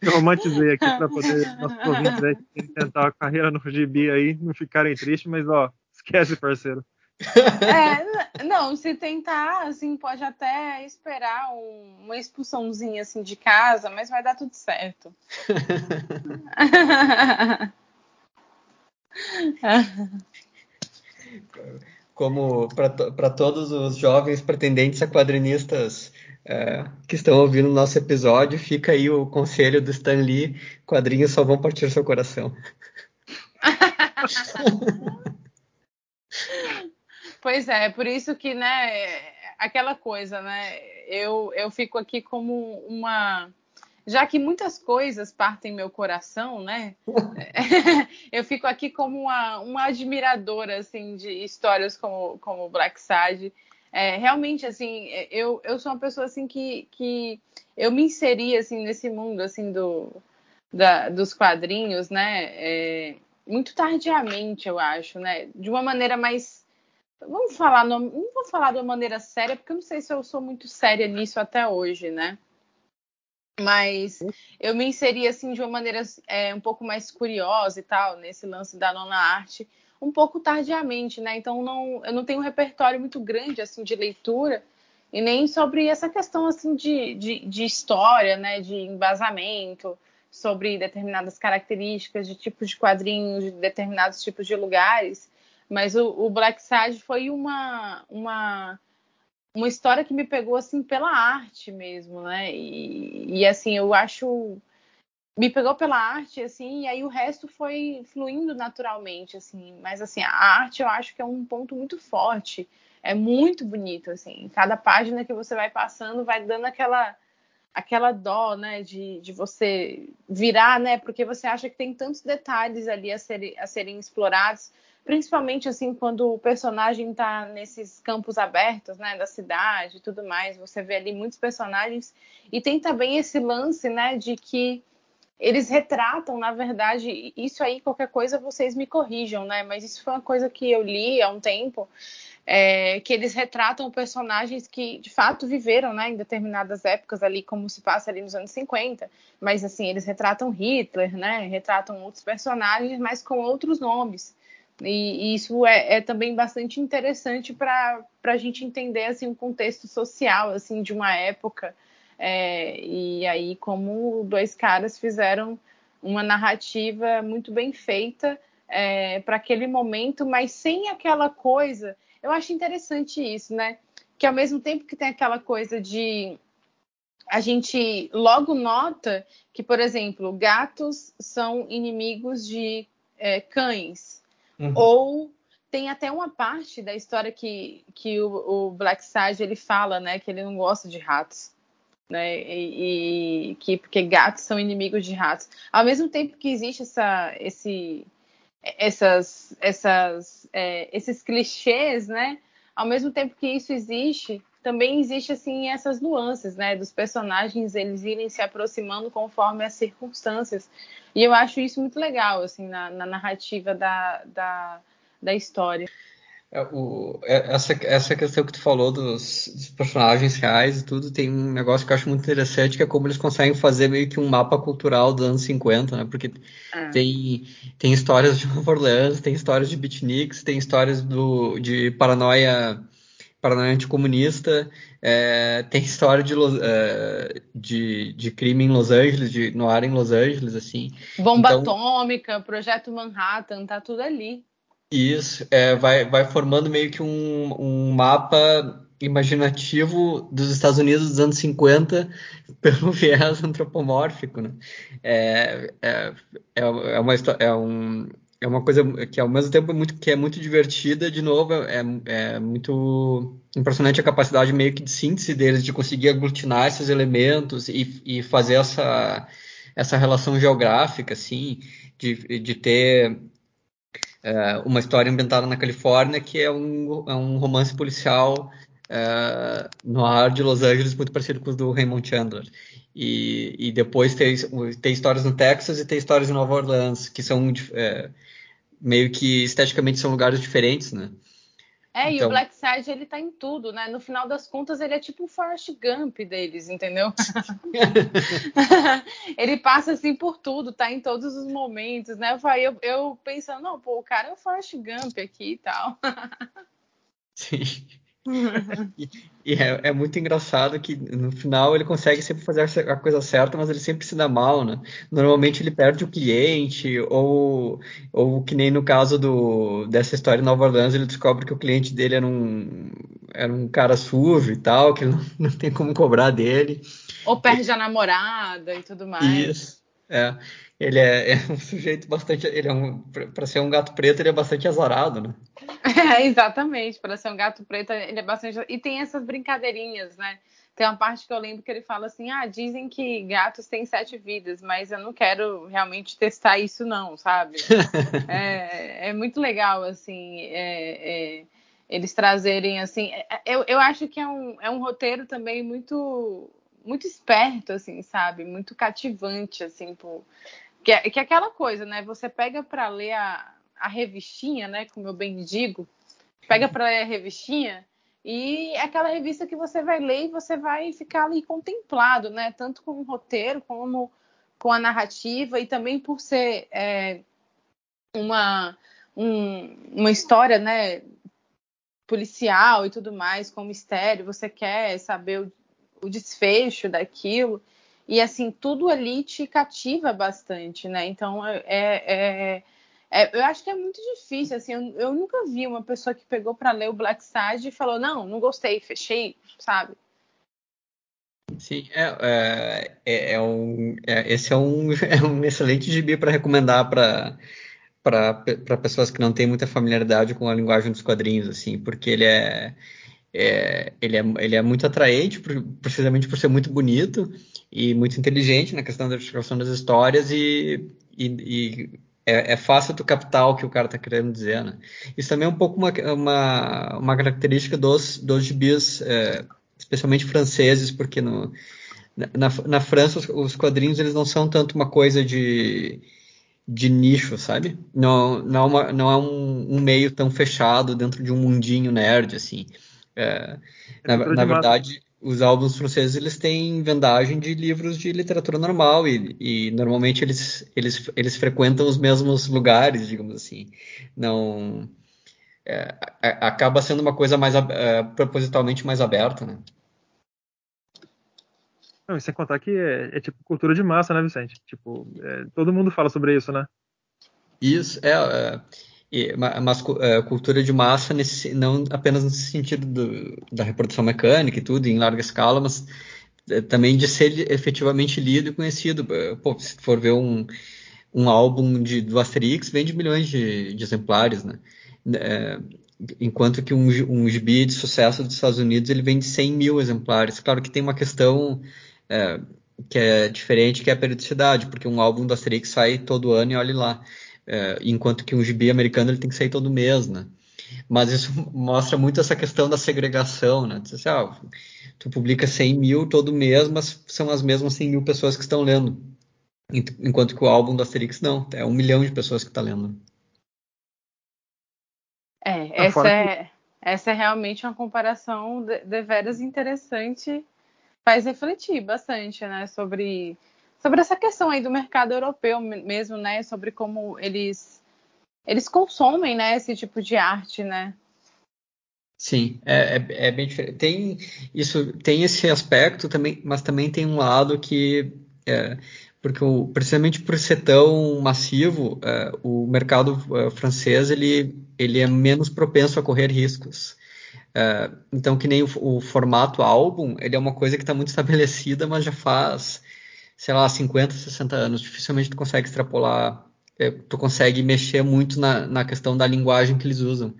Eu romantizei aqui para poder nossos ouvintes aí, tentar a carreira no gibi aí, não ficarem tristes, mas ó, esquece, parceiro. É, não, se tentar, assim, pode até esperar um, uma expulsãozinha assim de casa, mas vai dar tudo certo. *laughs* Como para todos os jovens pretendentes a quadrinistas é, que estão ouvindo o nosso episódio, fica aí o conselho do Stan Lee: quadrinhos só vão partir seu coração. *laughs* Pois é, por isso que, né, aquela coisa, né, eu, eu fico aqui como uma. Já que muitas coisas partem meu coração, né, *laughs* eu fico aqui como uma, uma admiradora, assim, de histórias como, como Black Sad. É, realmente, assim, eu, eu sou uma pessoa, assim, que, que eu me inseri, assim, nesse mundo, assim, do, da, dos quadrinhos, né, é, muito tardiamente, eu acho, né, de uma maneira mais Vamos falar, não, não vou falar de uma maneira séria, porque eu não sei se eu sou muito séria nisso até hoje, né? Mas eu me inseri assim de uma maneira é, um pouco mais curiosa e tal, nesse lance da nona arte, um pouco tardiamente, né? Então não, eu não tenho um repertório muito grande assim de leitura e nem sobre essa questão assim de, de, de história, né? De embasamento, sobre determinadas características de tipos de quadrinhos, de determinados tipos de lugares. Mas o, o Black Sage foi uma, uma, uma história que me pegou assim pela arte mesmo, né? E, e assim, eu acho me pegou pela arte, assim, e aí o resto foi fluindo naturalmente, assim. Mas, assim, a arte eu acho que é um ponto muito forte. É muito bonito, assim. Cada página que você vai passando vai dando aquela aquela dó, né, de, de você virar, né, porque você acha que tem tantos detalhes ali a, ser, a serem explorados principalmente assim quando o personagem está nesses campos abertos, né, da cidade e tudo mais, você vê ali muitos personagens. E tem também esse lance, né, de que eles retratam, na verdade, isso aí qualquer coisa vocês me corrijam, né, mas isso foi uma coisa que eu li há um tempo, é, que eles retratam personagens que de fato viveram, né, em determinadas épocas ali, como se passa ali nos anos 50, mas assim eles retratam Hitler, né, retratam outros personagens, mas com outros nomes. E, e isso é, é, também bastante interessante para a gente entender assim, o contexto social assim, de uma época. É, e aí, como dois caras fizeram uma narrativa muito bem feita é, para aquele momento, mas sem aquela coisa. Eu acho interessante isso, né? Que ao mesmo tempo que tem aquela coisa de a gente logo nota que, por exemplo, gatos são inimigos de é, cães, Uhum. Ou tem até uma parte da história que, que o, o, Black Sage ele fala, né, que ele não gosta de ratos, né, e, e, que porque gatos são inimigos de ratos. Ao mesmo tempo que existe essa, esse, essas, essas, é, esses clichês, né, ao mesmo tempo que isso existe, também existe assim essas nuances, né, dos personagens eles irem se aproximando conforme as circunstâncias. E eu acho isso muito legal, assim, na, na narrativa da, da, da história. É, o, é, essa, essa questão que tu falou dos, dos, personagens reais e tudo, tem um negócio que eu acho muito interessante, que é como eles conseguem fazer meio que um mapa cultural dos anos 50, né? Porque é. tem, tem histórias de *laughs* Nova Orleans, tem histórias de beatniks, tem histórias do, de paranoia paranoia anticomunista, é, tem história de, é, de, de, crime em Los Angeles, de noir em Los Angeles, assim. Bomba então, atômica, Projeto Manhattan, tá tudo ali. Isso, é, vai, vai formando meio que um, um mapa imaginativo dos Estados Unidos dos anos 50 *laughs* pelo viés antropomórfico, né? É, é, é, é uma, é um, é uma coisa que ao mesmo tempo é muito, que é muito divertida, de novo, é, é muito impressionante a capacidade meio que de síntese deles, de conseguir aglutinar esses elementos e, e fazer essa, essa relação geográfica, assim, de, de ter é, uma história ambientada na Califórnia que é um, é um romance policial é, no ar de Los Angeles muito parecido com os do Raymond Chandler. E, e depois tem, tem histórias no Texas e tem histórias em Nova Orleans, que são é, meio que esteticamente são lugares diferentes, né? É, então... e o então Black Side ele tá em tudo, né? No final das contas, ele é tipo o Forrest Gump deles, entendeu? *laughs* ele passa assim por tudo, tá em todos os momentos, né? Eu, eu, eu pensando, não, pô, o cara é o Forrest Gump aqui e tal. *laughs* Sim. *laughs* e, e é, é, muito engraçado que no final ele consegue sempre fazer a coisa certa, mas ele sempre se dá mal, né? Normalmente ele perde o cliente, ou, ou que nem no caso do, dessa história em Nova Orleans, ele descobre que o cliente dele era um, era um cara sujo e tal, que não, não tem como cobrar dele. Ou perde a namorada e tudo mais. Isso, é. Ele é, é um sujeito bastante. Ele é um. Para ser um gato preto, ele é bastante azarado, né? *laughs* É, exatamente. Para ser um gato preto, ele é bastante. E tem essas brincadeirinhas, né? Tem uma parte que eu lembro que ele fala assim: ah, dizem que gatos têm sete vidas, mas eu não quero realmente testar isso, não, sabe? *laughs* é, é muito legal, assim, é, é, eles trazerem, assim. É, é, eu, eu acho que é um, é um roteiro também muito muito esperto, assim, sabe? Muito cativante, assim, por, que é, que é aquela coisa, né? Você pega para ler a, a revistinha, né? Como eu bem digo, pega para ler a revistinha e é aquela revista que você vai ler e você vai ficar ali contemplado, né? Tanto com o roteiro como com a narrativa e também por ser é, uma, um, uma história, né? Policial e tudo mais, com mistério, você quer saber o, o desfecho daquilo. E assim, tudo ali te cativa bastante, né? Então é, é, é eu acho que é muito difícil, assim, eu, eu nunca vi uma pessoa que pegou para ler o Black Side e falou, não, não gostei, fechei, sabe? Sim, é, é, é um, é, esse é um, *laughs* é um excelente gibi para recomendar para para pessoas que não têm muita familiaridade com a linguagem dos quadrinhos, assim, porque ele é, é, ele, é, ele é muito atraente, precisamente por ser muito bonito e muito inteligente na questão da explicação das histórias e, e, e é, é, fácil tu captar o que o cara está querendo dizer, né? Isso também é um pouco uma, uma, uma característica dos, dos gibis, é, especialmente franceses, porque no, na, na França os, os, quadrinhos eles não são tanto uma coisa de, de nicho, sabe? Não, não, é, uma, não é um, um meio tão fechado dentro de um mundinho nerd, assim. É, na, na verdade, os álbuns franceses eles têm vendagem de livros de literatura normal e, e, normalmente eles, eles, eles frequentam os mesmos lugares, digamos assim. Não é, acaba sendo uma coisa mais é, propositalmente mais aberta, né? Não, sem contar que é, é, tipo cultura de massa, né, Vicente? Tipo, é, todo mundo fala sobre isso, né? Isso, é, mas é, cultura de massa nesse, não apenas no sentido do, da reprodução mecânica e tudo em larga escala, mas é, também de ser efetivamente lido e conhecido. É, pô, se for ver um, um álbum de, do Asterix, vende milhões de, de exemplares, né? É, enquanto que um, um gibi de sucesso dos Estados Unidos ele vende 100 mil exemplares. Claro que tem uma questão que é diferente, que é a periodicidade, porque um álbum do Asterix sai todo ano e olhe lá é, enquanto que um gibi americano ele tem que sair todo mês, né? Mas isso *laughs* mostra muito essa questão da segregação, né? Assim, ah, tu publica 100 mil todo mês, mas são as mesmas 100 mil pessoas que estão lendo. Enquanto que o álbum do Asterix não, é um milhão de pessoas que está lendo. É, essa é, essa é realmente uma comparação de, de veras interessante, faz refletir bastante, né, sobre sobre essa questão aí do mercado europeu mesmo, né? Sobre como eles eles consomem, né? Esse tipo de arte, né? Sim, é, é, é, bem diferente. Tem isso, tem esse aspecto também, mas também tem um lado que é, porque o, precisamente por ser tão massivo, é, o mercado é, francês ele, ele é menos propenso a correr riscos. É, então, que nem o, o, formato álbum, ele é uma coisa que está muito estabelecida, mas já faz sei lá, 50, 60 anos. Dificilmente tu consegue extrapolar, é, tu consegue mexer muito na, na questão da linguagem que eles usam.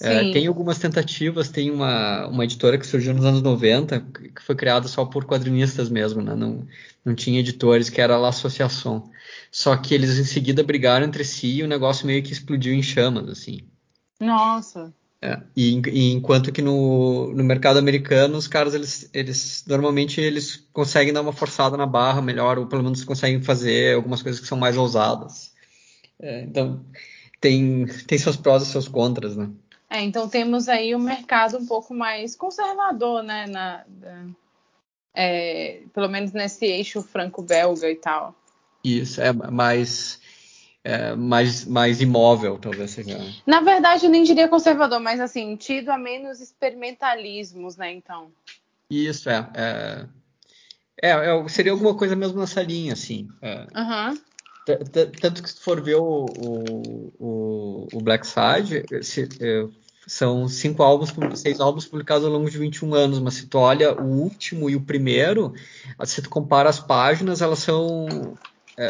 É, tem algumas tentativas, tem uma, uma editora que surgiu nos anos 90, que foi criada só por quadrinistas mesmo, né? não, não tinha editores, que era a Associação. Só que eles em seguida brigaram entre si e o negócio meio que explodiu em chamas, assim. Nossa! É, e, e, enquanto que no, no, mercado americano os caras eles, eles normalmente eles conseguem dar uma forçada na barra melhor ou pelo menos conseguem fazer algumas coisas que são mais ousadas. É, então tem tem seus prós e seus contras né? É, então temos aí um mercado um pouco mais conservador né na, é, pelo menos nesse eixo franco-belga e tal. Isso é mais é, mais, mais imóvel, talvez seja. Na verdade, eu nem diria conservador, mas assim, tido a menos experimentalismos, né? Então. Isso, é. é... É, é, seria alguma coisa mesmo nessa linha, assim. Uhum. Tanto que se for ver o, o, o Black Side, se, é, são cinco álbuns, seis álbuns publicados ao longo de 21 anos, mas se tu olha o último e o primeiro, se tu compara as páginas, elas são. É,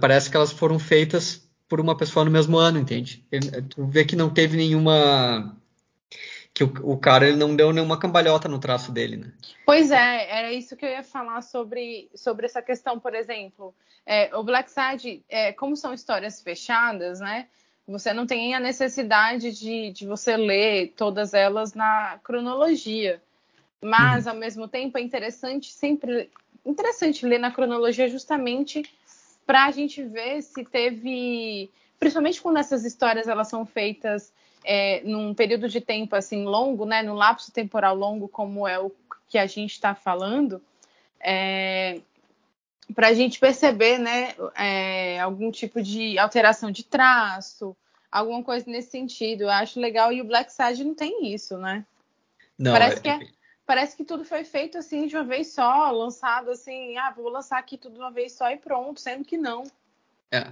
parece que elas foram feitas por uma pessoa no mesmo ano, entende? Tu vê que não teve nenhuma que o, o, cara ele não deu nenhuma cambalhota no traço dele, né? Pois é, era isso que eu ia falar sobre, sobre essa questão, por exemplo. É, o Black Side, é, como são histórias fechadas, né? Você não tem a necessidade de, de você ler todas elas na cronologia. Mas, uhum. ao mesmo tempo, é interessante sempre interessante ler na cronologia justamente para a gente ver se teve, principalmente quando essas histórias elas são feitas é, num período de tempo assim longo, né, num lapso temporal longo, como é o que a gente está falando, é, para a gente perceber, né, é, algum tipo de alteração de traço, alguma coisa nesse sentido. Eu acho legal e o Black Sage não tem isso, né? Não, parece é... que é, parece que tudo foi feito assim de uma vez só, lançado assim, ah, vou lançar aqui tudo de uma vez só e pronto, sendo que não. É,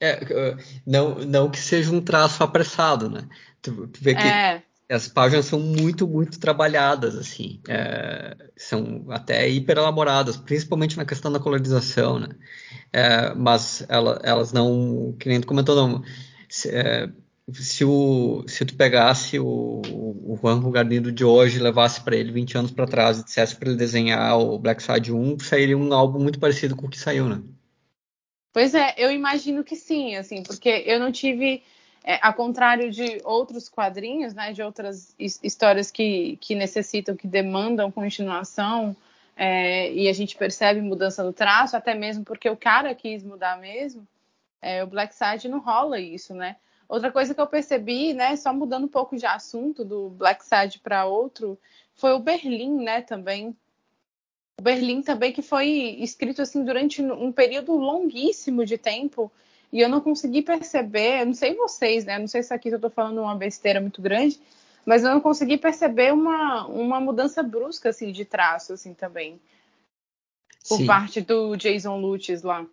é, não, não que seja um traço apressado, né? Tu, tu vê que é. as páginas são muito, muito trabalhadas, assim, é, são até hiper elaboradas, principalmente na questão da colorização, né? É, mas ela, elas não, que nem tu comentou, não. Se, é, se, o, se tu pegasse o, o Juan Garnido de hoje, levasse para ele 20 anos para trás e dissesse para ele desenhar o Black Side 1, sairia um álbum muito parecido com o que saiu, né? Pois é, eu imagino que sim, assim, porque eu não tive, é, ao contrário de outros quadrinhos, né, de outras histórias que, que necessitam, que demandam continuação, é, e a gente percebe mudança no traço, até mesmo porque o cara quis mudar mesmo, é, o Black Side não rola isso, né? Outra coisa que eu percebi, né, só mudando um pouco de assunto do Black Side para outro, foi o Berlim, né, também, Berlim também, que foi escrito assim durante um período longuíssimo de tempo, e eu não consegui perceber, não sei vocês, né? Não sei se aqui eu estou falando uma besteira muito grande, mas eu não consegui perceber uma, uma mudança brusca assim de traço assim também. Por Sim. parte do Jason Lutz lá.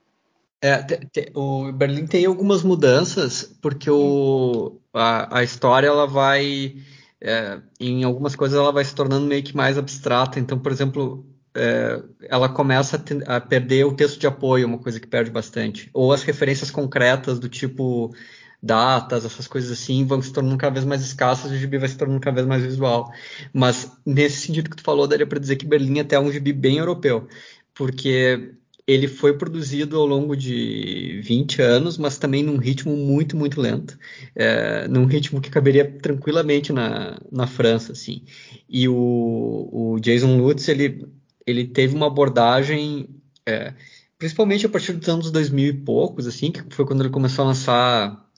É, te, te, o Berlim tem algumas mudanças, porque o, a, a história ela vai. É, em algumas coisas ela vai se tornando meio que mais abstrata. Então, por exemplo, é, ela começa a, a, perder o texto de apoio, uma coisa que perde bastante. Ou as referências concretas do tipo datas, essas coisas assim, vão se tornando cada vez mais escassas e o gibi vai se tornando cada vez mais visual. Mas nesse sentido que tu falou, daria para dizer que Berlim até é um gibi bem europeu, porque ele foi produzido ao longo de 20 anos, mas também num ritmo muito, muito lento, é, num ritmo que caberia tranquilamente na, na França, assim. E o, o Jason Lutz, ele ele teve uma abordagem, é, principalmente a partir dos anos 2000 e poucos, assim, que foi quando ele começou a lançar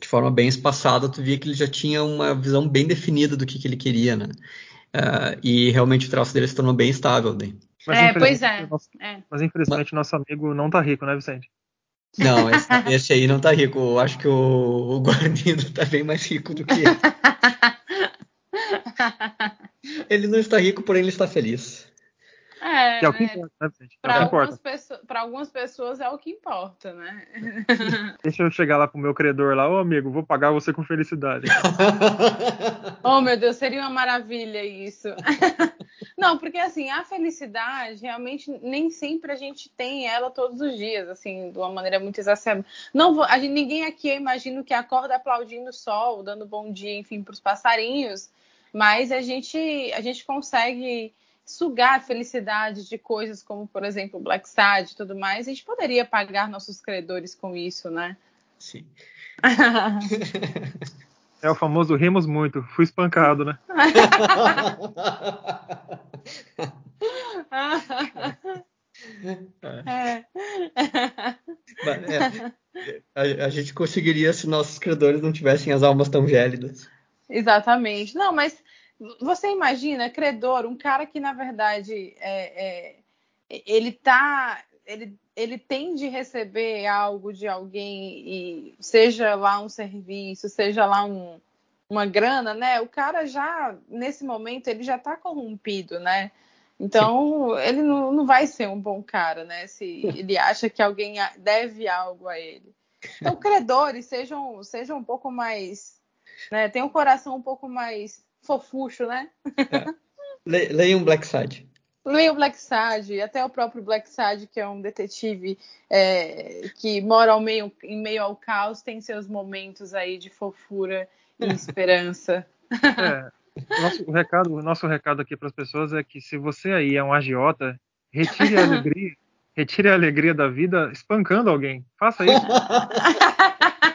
de forma bem espaçada, tu via que ele já tinha uma visão bem definida do que, que ele queria, né? Uh, e realmente o traço dele se tornou bem estável. Né? Mas, é, pois é. Nosso, é. Mas infelizmente o nosso amigo não tá rico, né, Vicente? Não, esse, esse aí não tá rico. Eu acho que o, o Guarnido tá bem mais rico do que ele. *laughs* ele não está rico, porém ele está feliz. É, que é o que né? importa, né, gente? Para algumas, pessoas, algumas pessoas é o que importa, né? *laughs* Deixa eu chegar lá pro meu credor lá, ô amigo, vou pagar você com felicidade. *laughs* oh, meu Deus, seria uma maravilha isso. *laughs* Não, porque assim, a felicidade, realmente, nem sempre a gente tem ela todos os dias, assim, de uma maneira muito exacerbada. Não a gente, ninguém aqui, eu imagino, que acorda aplaudindo o sol, dando bom dia, enfim, para os passarinhos, mas a gente, a gente consegue sugar a felicidade de coisas como, por exemplo, Black Sad e tudo mais, a gente poderia pagar nossos credores com isso, né? Sim. *laughs* é o famoso rimos muito, fui espancado, né? *laughs* é. É. A, a, gente conseguiria se nossos credores não tivessem as almas tão gélidas. Exatamente. Não, mas você imagina, credor, um cara que na verdade é, é, ele tá ele, ele tem de receber algo de alguém, e seja lá um serviço, seja lá um, uma grana, né? O cara já, nesse momento, ele já tá corrompido, né? Então, ele não, não vai ser um bom cara, né? Se ele acha que alguém deve algo a ele. Então, credores, sejam, sejam um pouco mais. Né? Tem um coração um pouco mais fofucho, né? É. Leiam Black Side. Leiam Black Side, até o próprio Black Side, que é um detetive é, que mora ao meio, em meio ao caos, tem seus momentos aí de fofura e *laughs* esperança. É, nosso recado, nosso recado aqui para as pessoas é que se você aí é um agiota, retire a *laughs* alegria, retire a alegria da vida espancando alguém. Faça isso. *laughs*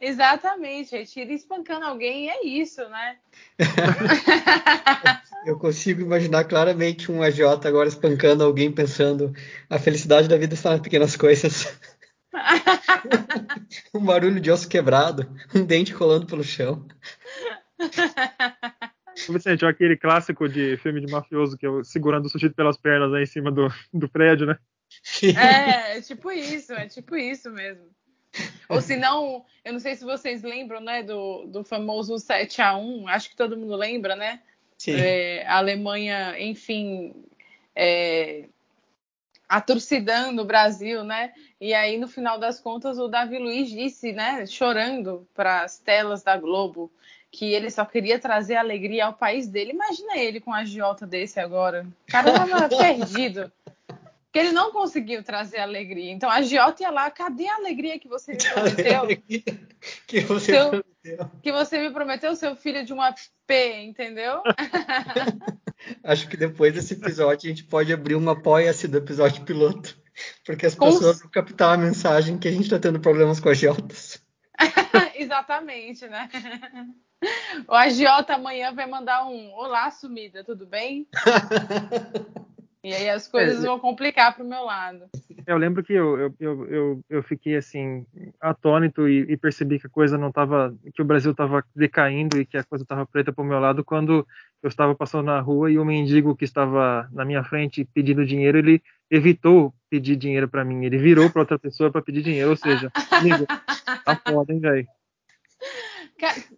Exatamente, retire espancando alguém e é isso, né? *laughs* Eu consigo imaginar claramente um agiota agora espancando alguém pensando a felicidade da vida está nas pequenas coisas. *laughs* um barulho de osso quebrado, um dente rolando pelo chão. Vicente, olha aquele clássico de filme de mafioso que é segurando o sujeito pelas pernas aí em cima do, do prédio, né? É, *laughs* é tipo isso, é tipo isso mesmo. *laughs* Ou se não, eu não sei se vocês lembram, né, do, do famoso 7 a 1 acho que todo mundo lembra, né? Sim. É, a Alemanha, enfim, é, atorcidando o Brasil, né? E aí, no final das contas, o Davi Luiz disse, né, chorando para as telas da Globo, que ele só queria trazer alegria ao país dele. Imagina ele com um agiota desse agora. O cara tava *laughs* perdido. Porque ele não conseguiu trazer alegria. Então a Giota ia lá, cadê a alegria que você me *laughs* prometeu? que você seu, prometeu. Que você me prometeu, seu filho de uma P, entendeu? *laughs* Acho que depois desse episódio a gente pode abrir uma apoia-se do episódio piloto. Porque as com... pessoas vão captar a mensagem que a gente está tendo problemas com agiotas. *laughs* Exatamente, né? O agiota amanhã vai mandar um Olá, sumida, tudo bem? E aí as coisas é, vão complicar para o meu lado. Eu lembro que eu, eu, eu, eu, fiquei assim atônito e, e, percebi que a coisa não estava, que o Brasil estava decaindo e que a coisa estava preta para o meu lado quando eu estava passando na rua e o mendigo que estava na minha frente pedindo dinheiro, ele evitou pedir dinheiro para mim, ele virou para outra pessoa para pedir dinheiro, ou seja, *laughs* amigo, tá foda, hein, velho.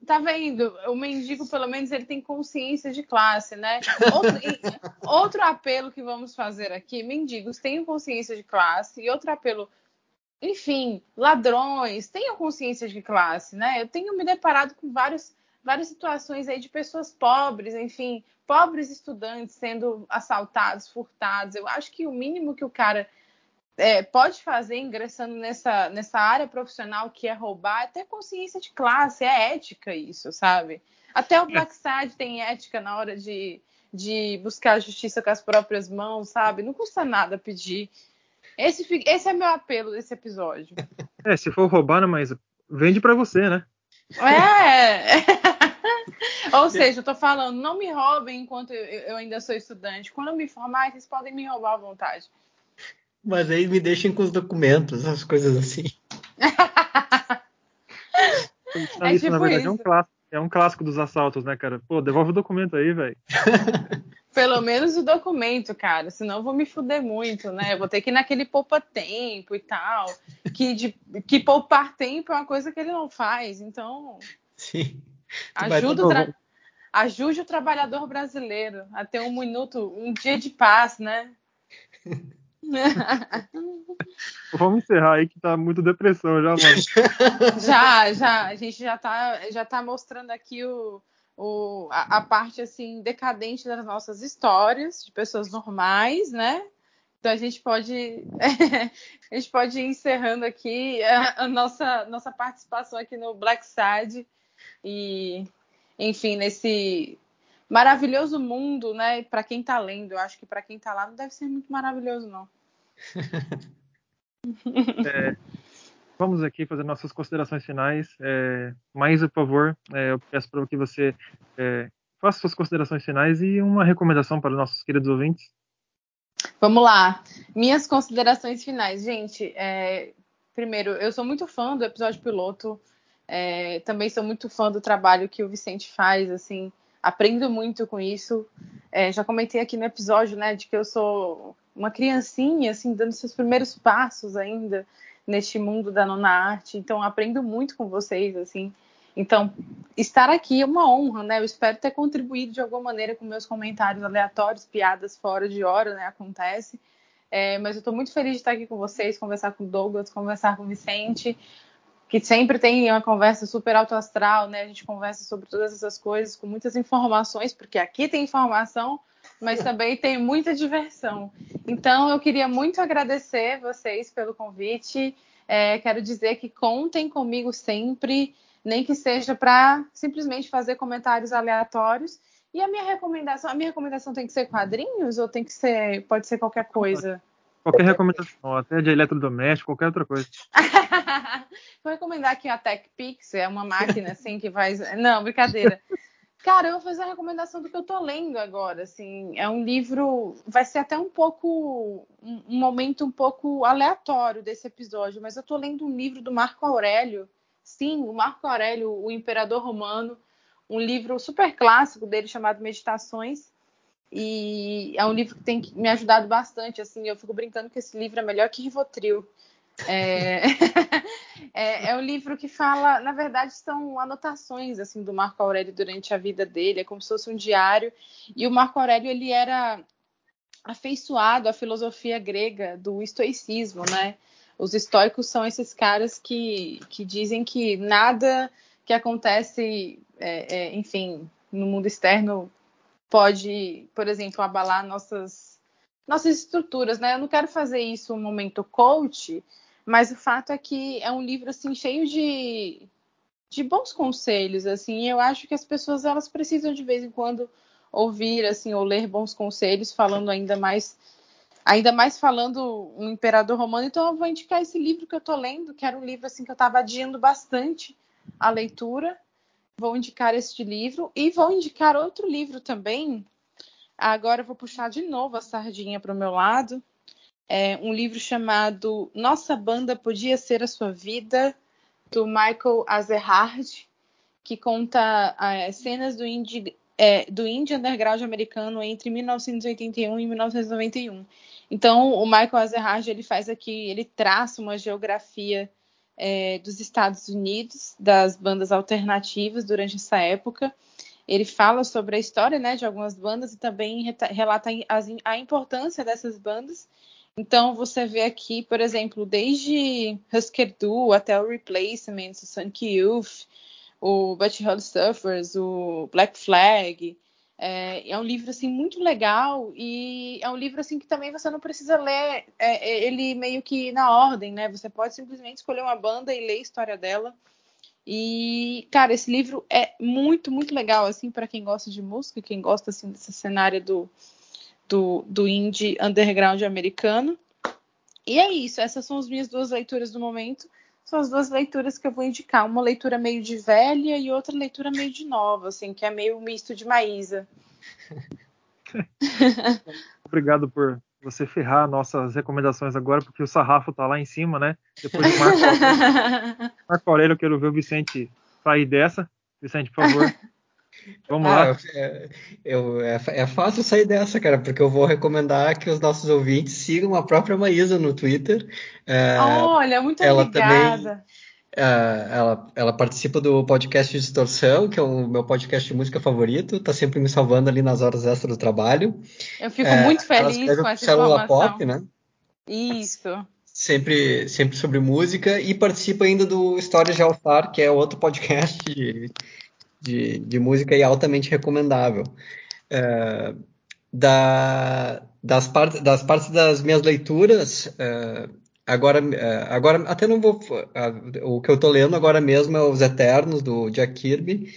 Tá vendo? O mendigo, pelo menos, ele tem consciência de classe, né? Outro, *laughs* outro, apelo que vamos fazer aqui: mendigos tenham consciência de classe. E outro apelo, enfim, ladrões tenham consciência de classe, né? Eu tenho me deparado com vários, várias situações aí de pessoas pobres, enfim, pobres estudantes sendo assaltados, furtados. Eu acho que o mínimo que o cara é, pode fazer ingressando nessa, nessa área profissional que é roubar, é ter consciência de classe, é ética isso, sabe? Até o Black *laughs* Side tem ética na hora de, de buscar a justiça com as próprias mãos, sabe? Não custa nada pedir. Esse, esse é meu apelo desse episódio. *laughs* É, se for roubar, mas vende para você, né? É! *laughs* Ou seja, eu tô falando, não me roubem enquanto eu, eu ainda sou estudante. Quando eu me formar, vocês podem me roubar à vontade. Mas aí me deixem com os documentos, as coisas assim. *laughs* é, isso, tipo na verdade, isso. é um clássico. É um clássico dos assaltos, né, cara? Pô, devolve o documento aí, velho. *laughs* Pelo menos o documento, cara. Senão eu vou me fuder muito, né? Eu vou ter que ir naquele poupa-tempo e tal. Que, de, que poupar tempo é uma coisa que ele não faz. Então. Sim. Ajuda o, tra... ajude o trabalhador brasileiro a ter um minuto, um dia de paz, né? *laughs* *laughs* Vamos encerrar aí que tá muito depressão já, mano. *laughs* Já, já. A gente já tá, já tá mostrando aqui o, o, a, a parte assim decadente das nossas histórias de pessoas normais, né? Então a gente pode *laughs* a gente pode ir encerrando aqui a, a, nossa nossa participação aqui no Black Side e enfim nesse maravilhoso mundo, né? Para quem tá lendo, eu acho que para quem tá lá não deve ser muito maravilhoso não. *laughs* É, vamos aqui fazer nossas considerações finais. É, mais, por favor, é, eu peço para que você é, faça suas considerações finais e uma recomendação para os nossos queridos ouvintes. Vamos lá. Minhas considerações finais. Gente, é, primeiro, eu sou muito fã do episódio piloto. É, também sou muito fã do trabalho que o Vicente faz, assim, aprendo muito com isso. É, já comentei aqui no episódio, né, de que eu sou uma criancinha, assim, dando seus primeiros passos ainda neste mundo da nona arte. Então, aprendo muito com vocês, assim. Então, estar aqui é uma honra, né? Eu espero ter contribuído de alguma maneira com meus comentários aleatórios, piadas fora de hora, né? Acontece. É, mas eu estou muito feliz de estar aqui com vocês, conversar com o Douglas, conversar com o Vicente, que sempre tem uma conversa super alto astral, né? A gente conversa sobre todas essas coisas com muitas informações, porque aqui tem informação, mas também tem muita diversão. Então, eu queria muito agradecer vocês pelo convite. É, quero dizer que contem comigo sempre, nem que seja para simplesmente fazer comentários aleatórios. E a minha recomendação, a minha recomendação tem que ser quadrinhos ou tem que ser, pode ser qualquer coisa? Qualquer recomendação, até de eletrodoméstico, qualquer outra coisa. *laughs* vou recomendar aqui a TechPix, é uma máquina *laughs* assim que faz. Não, brincadeira. Cara, eu vou fazer a recomendação do que eu tô lendo agora, assim, é um livro, vai ser até um pouco, um, momento um pouco aleatório desse episódio, mas eu tô lendo um livro do Marco Aurélio, sim, o Marco Aurélio, o Imperador Romano, um livro super clássico dele chamado Meditações. E é um livro que tem me ajudado bastante. Assim, eu fico brincando que esse livro é melhor que Rivotril. É... *laughs* é, é um livro que fala, na verdade, são anotações assim do Marco Aurélio durante a vida dele. É como se fosse um diário. E o Marco Aurélio ele era afeiçoado à filosofia grega do estoicismo, né? Os estoicos são esses caras que, que dizem que nada que acontece, é, é, enfim, no mundo externo pode, por exemplo, abalar nossas nossas estruturas, né? Eu não quero fazer isso um momento coach, mas o fato é que é um livro assim cheio de, de bons conselhos, assim. Eu acho que as pessoas elas precisam de vez em quando ouvir assim ou ler bons conselhos, falando ainda mais ainda mais falando um imperador romano. Então eu vou indicar esse livro que eu tô lendo, que era um livro assim que eu estava adiando bastante a leitura. Vou indicar este livro e vou indicar outro livro também. Agora vou puxar de novo a sardinha para o meu lado. É um livro chamado Nossa Banda Podia Ser a Sua Vida, do Michael Azerhard, que conta é, cenas do indie, é, do indie underground americano entre 1981 e 1991. Então, o Michael Azerhard ele faz aqui, ele traça uma geografia é, dos Estados Unidos, das bandas alternativas durante essa época. Ele fala sobre a história né, de algumas bandas e também relata a importância dessas bandas. Então, você vê aqui, por exemplo, desde Husker Du até o Replacements, o Sonic Youth, o But Holly Suffers, o Black Flag, é, é, um livro assim muito legal e é um livro assim que também você não precisa ler é, é, ele meio que na ordem, né? Você pode simplesmente escolher uma banda e ler a história dela. E cara, esse livro é muito muito legal assim para quem gosta de música, quem gosta assim desse cenário do do, do indie underground americano. E é isso. Essas são as minhas duas leituras do momento são as duas leituras que eu vou indicar. Uma leitura meio de velha e outra leitura meio de nova, assim, que é meio misto de Maísa. *laughs* Obrigado por você ferrar nossas recomendações agora, porque o sarrafo tá lá em cima, né? Depois de Marco, *laughs* Marco Aurélio, eu quero ver o Vicente sair dessa. Vicente, por favor. *laughs* Vamos ah, lá. É, eu, é, é, fácil sair dessa, cara, porque eu vou recomendar que os nossos ouvintes sigam a própria Maísa no Twitter. É, Olha, muito ela obrigada. Também, é, ela, ela participa do podcast Distorção, que é o meu podcast de música favorito, tá sempre me salvando ali nas horas extras do trabalho. Eu fico é, muito feliz com essa Célula Pop, né? Isso sempre, sempre sobre música e participa ainda do História de All Star, que é outro podcast de, de, de música e altamente recomendável. É, da, das, part, das partes das minhas leituras, é, agora, é, agora até não vou. o que eu estou lendo agora mesmo é Os Eternos, do Jack Kirby,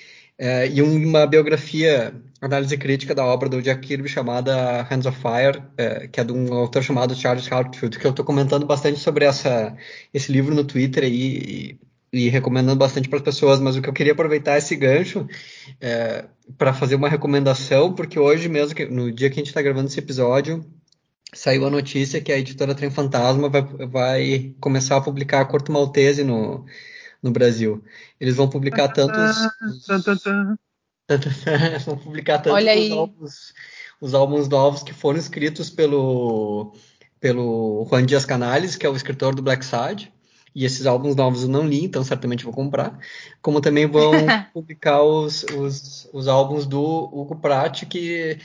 e uma biografia, análise crítica da obra do Jack Kirby chamada Hands of Fire, que é de um autor chamado Charles Hartfield, que eu estou comentando bastante sobre essa, esse livro no Twitter aí, e recomendando bastante para as pessoas, mas o que eu queria aproveitar esse gancho é, para fazer uma recomendação, porque hoje mesmo, no dia que a gente está gravando esse episódio, saiu a notícia que a editora Trem Fantasma vai, vai começar a publicar a Corto Maltese no, no Brasil. Eles vão publicar tantos. *laughs* Vão publicar tanto Olha os aí. álbuns, os álbuns novos que foram escritos pelo, pelo Juan Dias Canales, que é o escritor do Black Sad. E esses álbuns novos eu não li, então certamente vou comprar. Como também vão *laughs* publicar os, os, os álbuns do Hugo Pratt, que,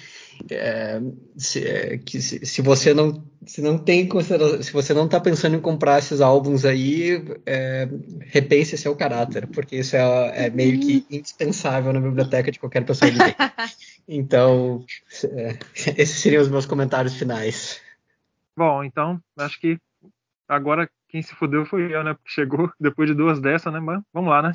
é, se, é, que se, se, você não se não tem consideração, se você não está pensando em comprar esses álbuns aí, é, repense seu caráter, porque isso é, é, meio que indispensável na biblioteca de qualquer pessoa. *laughs* Então, é, esses seriam os meus comentários finais. Bom, então, acho que agora quem se fudeu foi eu, né? Porque chegou *laughs* depois de duas dessas, né? Mas vamos lá, né?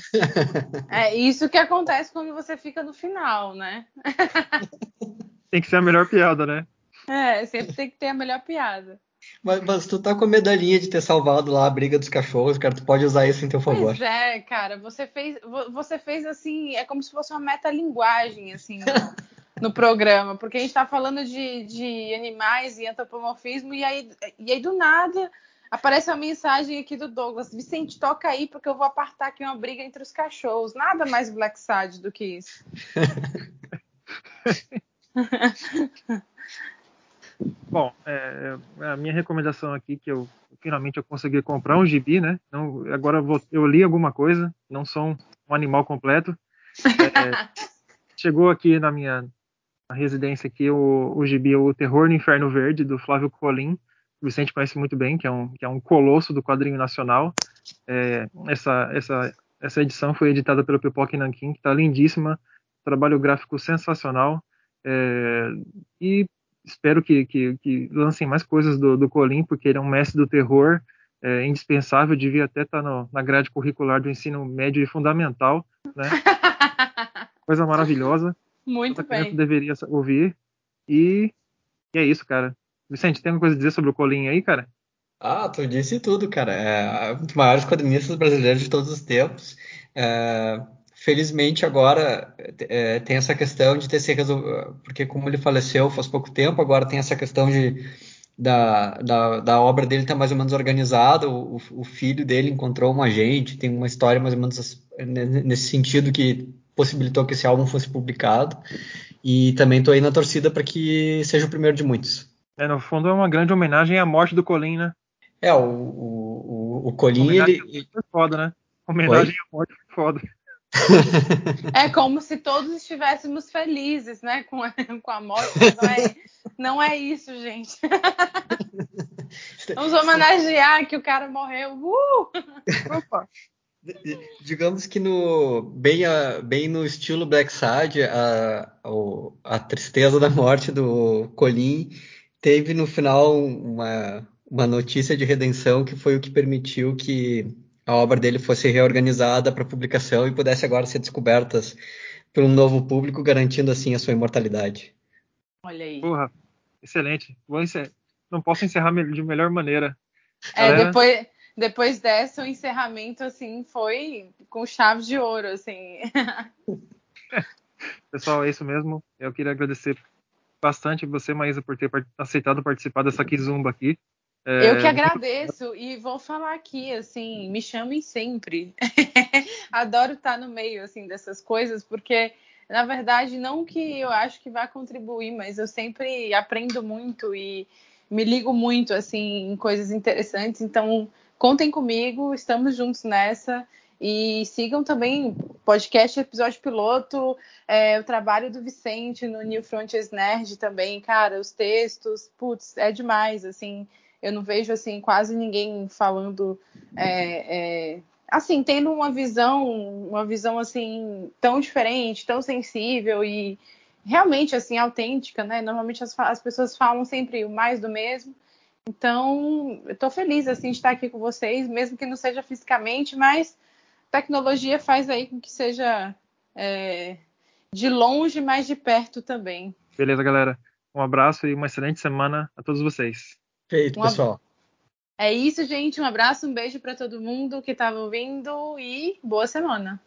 É isso que acontece quando você fica no final, né? *laughs* tem que ser a melhor piada, né? É, sempre tem que ter a melhor piada. Mas, mas, tu tá com a medalhinha de ter salvado lá a briga dos cachorros, cara. Tu pode usar isso em teu favor. Pois é, cara. Você fez, você fez assim, é como se fosse uma metalinguagem, assim, no, no programa. Porque a gente tá falando de, de animais e antropomorfismo, e aí, e aí do nada aparece uma mensagem aqui do Douglas. Vicente, toca aí, porque eu vou apartar aqui uma briga entre os cachorros. Nada mais Black Sad do que isso. *laughs* Bom, é, a minha recomendação aqui que eu finalmente eu consegui comprar um gibi, né? Não, agora eu, vou, eu li alguma coisa, não sou um, um animal completo. É, *laughs* chegou aqui na minha na residência aqui o, o gibi O Terror no Inferno Verde do Flávio Colim. O Vicente conhece muito bem, que é um, que é um colosso do quadrinho nacional. É, essa, essa, essa edição foi editada pelo Pipoca Nankin, que está lindíssima, trabalho gráfico sensacional. É, e espero que, que, que, lancem mais coisas do, do Colim, porque ele é um mestre do terror, é, indispensável, devia até estar tá na grade curricular do ensino médio e fundamental, né? *laughs* Coisa maravilhosa. Muito Toda bem. deveria ouvir. E, e é isso, cara. Vicente, tem alguma coisa a dizer sobre o Colim aí, cara? Ah, tu disse tudo, cara. É um dos maiores quadrinistas brasileiros de todos os tempos. É, felizmente agora é, tem essa questão de ter se resolvido, porque como ele faleceu faz pouco tempo, agora tem essa questão de da, da, da obra dele estar tá mais ou menos organizada, o, o, filho dele encontrou um agente, tem uma história mais ou menos nesse sentido que possibilitou que esse álbum fosse publicado, e também estou aí na torcida para que seja o primeiro de muitos. É, no fundo é uma grande homenagem à morte do Colin, né? É, o, o, o, Colin, ele... Foi foda, né? Homenagem Oi? à morte foi foda. *laughs* É como se todos estivéssemos felizes, né, com a, com a morte. Não é, não é isso, gente. *laughs* Vamos homenagear que o cara morreu. Uh! Opa. Digamos que no bem, a, bem no estilo Black Sad, a, a, a tristeza da morte do Colin teve no final uma, uma notícia de redenção que foi o que permitiu que a obra dele fosse reorganizada para publicação e pudesse agora ser descoberta por um novo público, garantindo assim a sua imortalidade. Olha aí. Porra, excelente. Não posso encerrar de melhor maneira. É, Galera... depois, depois dessa, o encerramento assim foi com chave de ouro, assim. *laughs* Pessoal, é isso mesmo. Eu queria agradecer bastante você, Maísa, por ter aceitado participar dessa Kizumba aqui. É... Eu que agradeço e vou falar aqui, assim, me chamem sempre. *laughs* Adoro estar no meio, assim, dessas coisas, porque, na verdade, não que eu acho que vai contribuir, mas eu sempre aprendo muito e me ligo muito, assim, em coisas interessantes. Então, contem comigo, estamos juntos nessa. E sigam também podcast Episódio Piloto, é, o trabalho do Vicente no New Frontiers Nerd também, cara, os textos, putz, é demais, assim. Eu não vejo assim quase ninguém falando é, é, assim tendo uma visão uma visão assim tão diferente tão sensível e realmente assim autêntica né? Normalmente as, as pessoas falam sempre o mais do mesmo. Então eu estou feliz assim de estar aqui com vocês mesmo que não seja fisicamente mas tecnologia faz aí com que seja é, de longe mas de perto também beleza galera um abraço e uma excelente semana a todos vocês Feito, um pessoal. É isso, gente. Um abraço, um beijo para todo mundo que estava ouvindo e boa semana.